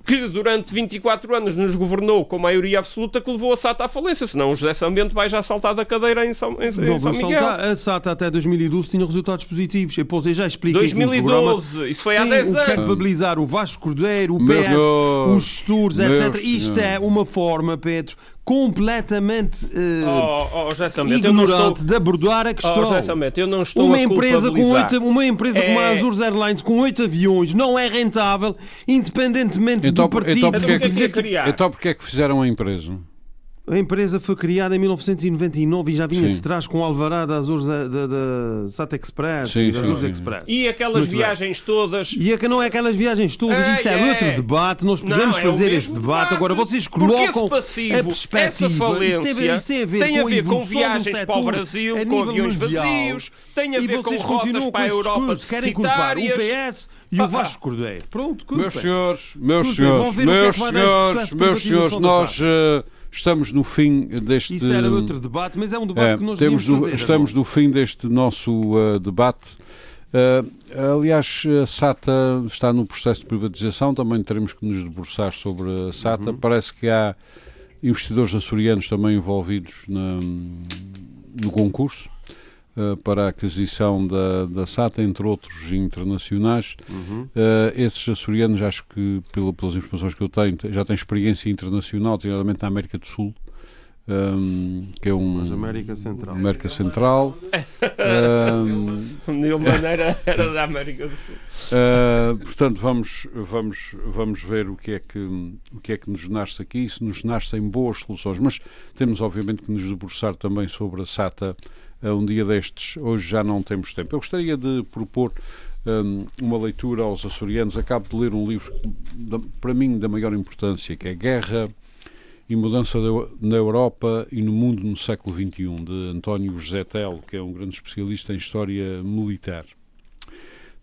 que durante 24 anos nos governou com maioria absoluta que levou a SATA à falência. Senão o José Sambento vai já saltar da cadeira em São, em, em Não São Miguel. saltar. A SATA até 2012 tinha resultados positivos. Eu, pois, eu já expliquei aqui no 2012, isso foi há Sim, 10 o que é anos. culpabilizar o Vasco Cordeiro, o PS, senhores, os gestores, meus etc. Isto é uma forma, Pedro, completamente eh, Oh, oh, eu não ignorante estou... de abordar a Oh, questão. Sambento, eu não estou Uma a empresa, com oito, uma empresa como a É- Azores Airlines com oito aviões não é rentável, independentemente Então, do partido. então, porque é que é é então porque é que fizeram a empresa? A empresa foi criada em 1999 e já vinha Sim. de trás com o alvará da Azores da, da, da SATA Express Sim, e da sim, Azores sim. Express. E aquelas Muito bem. viagens todas... E é que não é aquelas viagens todas, É, isso é, é. outro debate, nós podemos Não, é fazer mesmo esse debate. debate. Agora, vocês colocam passivo, a perspectiva. essa falência, isso tem, isso tem a ver tem a com, ver com evolução do viagens para o setor Brasil, a com aviões mundial. vazios, tem a E ver com vocês rotas para a com Europa discurso, Querem culpar o. PS e o Ah, Vasco Cordeiro. Pronto, culpem. Meus senhores, meus bem, vão senhores, ver o que é meus que vai dar esse senhores, meus senhores, nós eh, estamos no fim deste. Isso era outro debate, mas é um debate É, que nós temos no- fazer. estamos no fim deste nosso eh, debate. Eh, aliás, a SATA está no processo de privatização, também teremos que nos debruçar sobre a SATA. Uhum. Parece que há investidores açorianos também envolvidos na- no concurso eh, para a aquisição da, da SATA, entre outros internacionais. Uhum. Eh, esses açorianos, acho que, pelo- pelas informações que eu tenho, te- já têm experiência internacional, designadamente na América do Sul, ehm, que é um. Mas América Central. América Central. De <laughs> nenhuma maneira era da América do Sul. ah, portanto, vamos, vamos, vamos ver o que, é que, o que é que nos nasce aqui, se nos nascem boas soluções. Mas temos, obviamente, que nos debruçar também sobre a SATA um dia destes. Hoje já não temos tempo. Eu gostaria de propor ahm, uma leitura aos açorianos. Acabo de ler um livro, da- para mim, da maior importância, que é Guerra e Mudança da- na Europa e no Mundo no século XXI, de António José Telo, que é um grande especialista em história militar.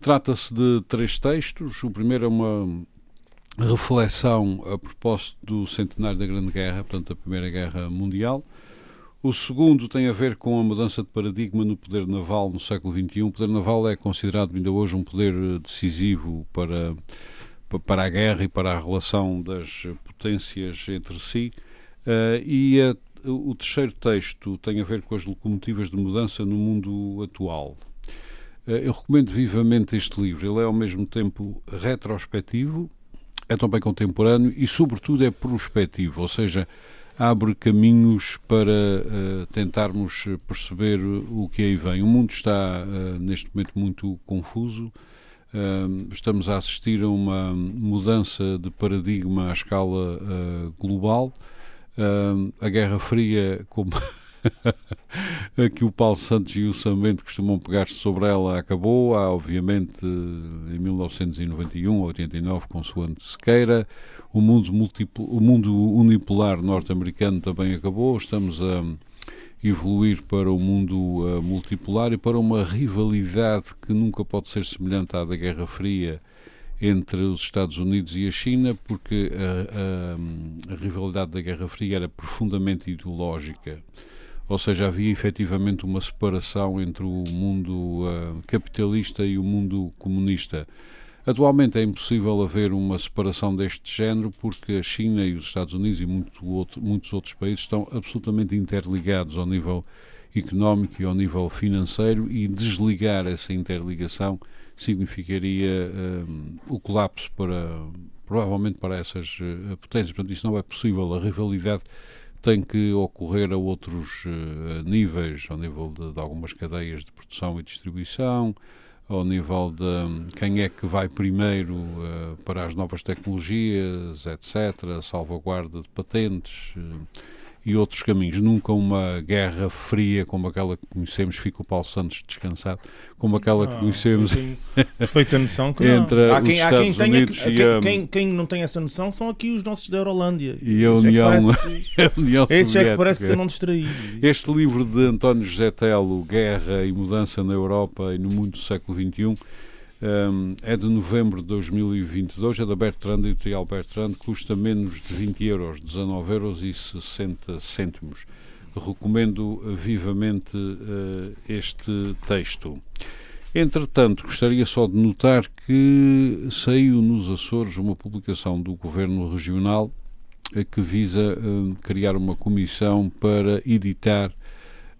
Trata-se de três textos. O primeiro é uma reflexão a propósito do centenário da Grande Guerra, portanto, da Primeira Guerra Mundial. O segundo tem a ver com a mudança de paradigma no poder naval no século XXI. O poder naval é considerado ainda hoje um poder eh, decisivo para, pa- para a guerra e para a relação das potências entre si. Eh, e a- o terceiro texto tem a ver com as locomotivas de mudança no mundo atual. Eh, Eu recomendo vivamente este livro. Ele é ao mesmo tempo retrospectivo, é também contemporâneo e, sobretudo, é prospectivo, ou seja, abre caminhos para eh, tentarmos perceber o que aí vem. O mundo está, eh, neste momento, muito confuso. Eh, estamos a assistir a uma mudança de paradigma à escala global. A Guerra Fria, como <laughs> <laughs> Aqui o Paulo Santos e o Sambento costumam pegar-se sobre ela, acabou. Há, obviamente, em 1991 ou 89, consoante se queira. O mundo, múltiplo, o mundo unipolar norte-americano também acabou. Estamos a evoluir para o mundo eh, multipolar e para uma rivalidade que nunca pode ser semelhante à da Guerra Fria entre os Estados Unidos e a China, porque a, a- a rivalidade da Guerra Fria era profundamente ideológica. Ou seja, havia efetivamente uma separação entre o mundo ah, capitalista e o mundo comunista. Atualmente é impossível haver uma separação deste género porque a China e os Estados Unidos e muito outro- muitos outros países estão absolutamente interligados ao nível económico e ao nível financeiro e desligar essa interligação significaria hum, o colapso para provavelmente para essas eh, potências. Portanto, isso não é possível. A rivalidade tem que ocorrer a outros uh, níveis, ao nível de, de, algumas cadeias de produção e distribuição, ao nível de um, quem é que vai primeiro uh, para as novas tecnologias, etc., salvaguarda de patentes. Uh, e outros caminhos. Nunca uma guerra fria como aquela que conhecemos, fica o Paulo Santos descansado, como aquela que conhecemos. Perfeita noção que entre há quem, há quem, tenha, quem, quem, quem, não tem essa noção são aqui os nossos da Eurolândia. E a União, <laughs> que, a União Esse é que parece que eu não distraí. Este livro de António José Telo, Guerra e Mudança na Europa e no Mundo do Século XXI, um, é de novembro de 2022, é da Bertrand, editorial Bertrand, custa menos de 20 euros, 19 euros e 60 cêntimos. Recomendo vivamente uh, este texto. Entretanto, gostaria só de notar que saiu nos Açores uma publicação do Governo Regional eh, que visa uh, criar uma comissão para editar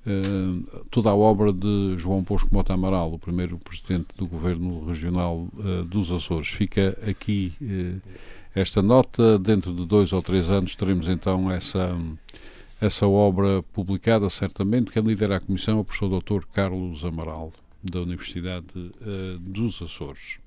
Uh, toda a obra de João Bosco Mota Amaral, o primeiro presidente do governo regional uh, dos Açores. Fica aqui uh, esta nota. Dentro de dois ou três anos teremos então essa, essa obra publicada, certamente. Quem lidera a comissão é o professor Dr. Carlos Amaral, da Universidade dos Açores.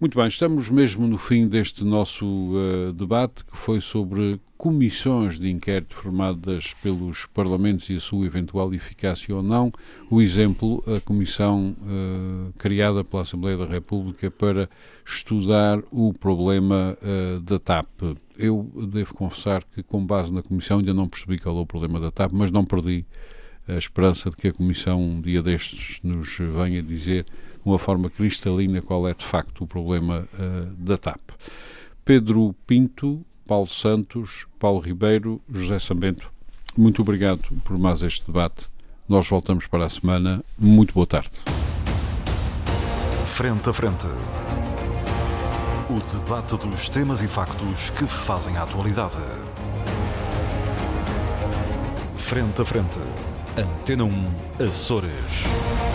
Muito bem, estamos mesmo no fim deste nosso uh, debate, que foi sobre comissões de inquérito formadas pelos parlamentos e a sua eventual eficácia ou não. O exemplo, a comissão uh, criada pela Assembleia da República para estudar o problema uh, da TAP. Eu devo confessar que, com base na comissão, ainda não percebi qual é o problema da TAP, mas não perdi a esperança de que a comissão, um dia destes, nos venha dizer uma forma cristalina qual é de facto o problema uh, da TAP. Pedro Pinto, Paulo Santos, Paulo Ribeiro, José Sambento, muito obrigado por mais este debate. Nós voltamos para a semana. Muito boa tarde. Frente a frente. O debate dos temas e factos que fazem a atualidade. Frente a frente. Antena 1, Açores.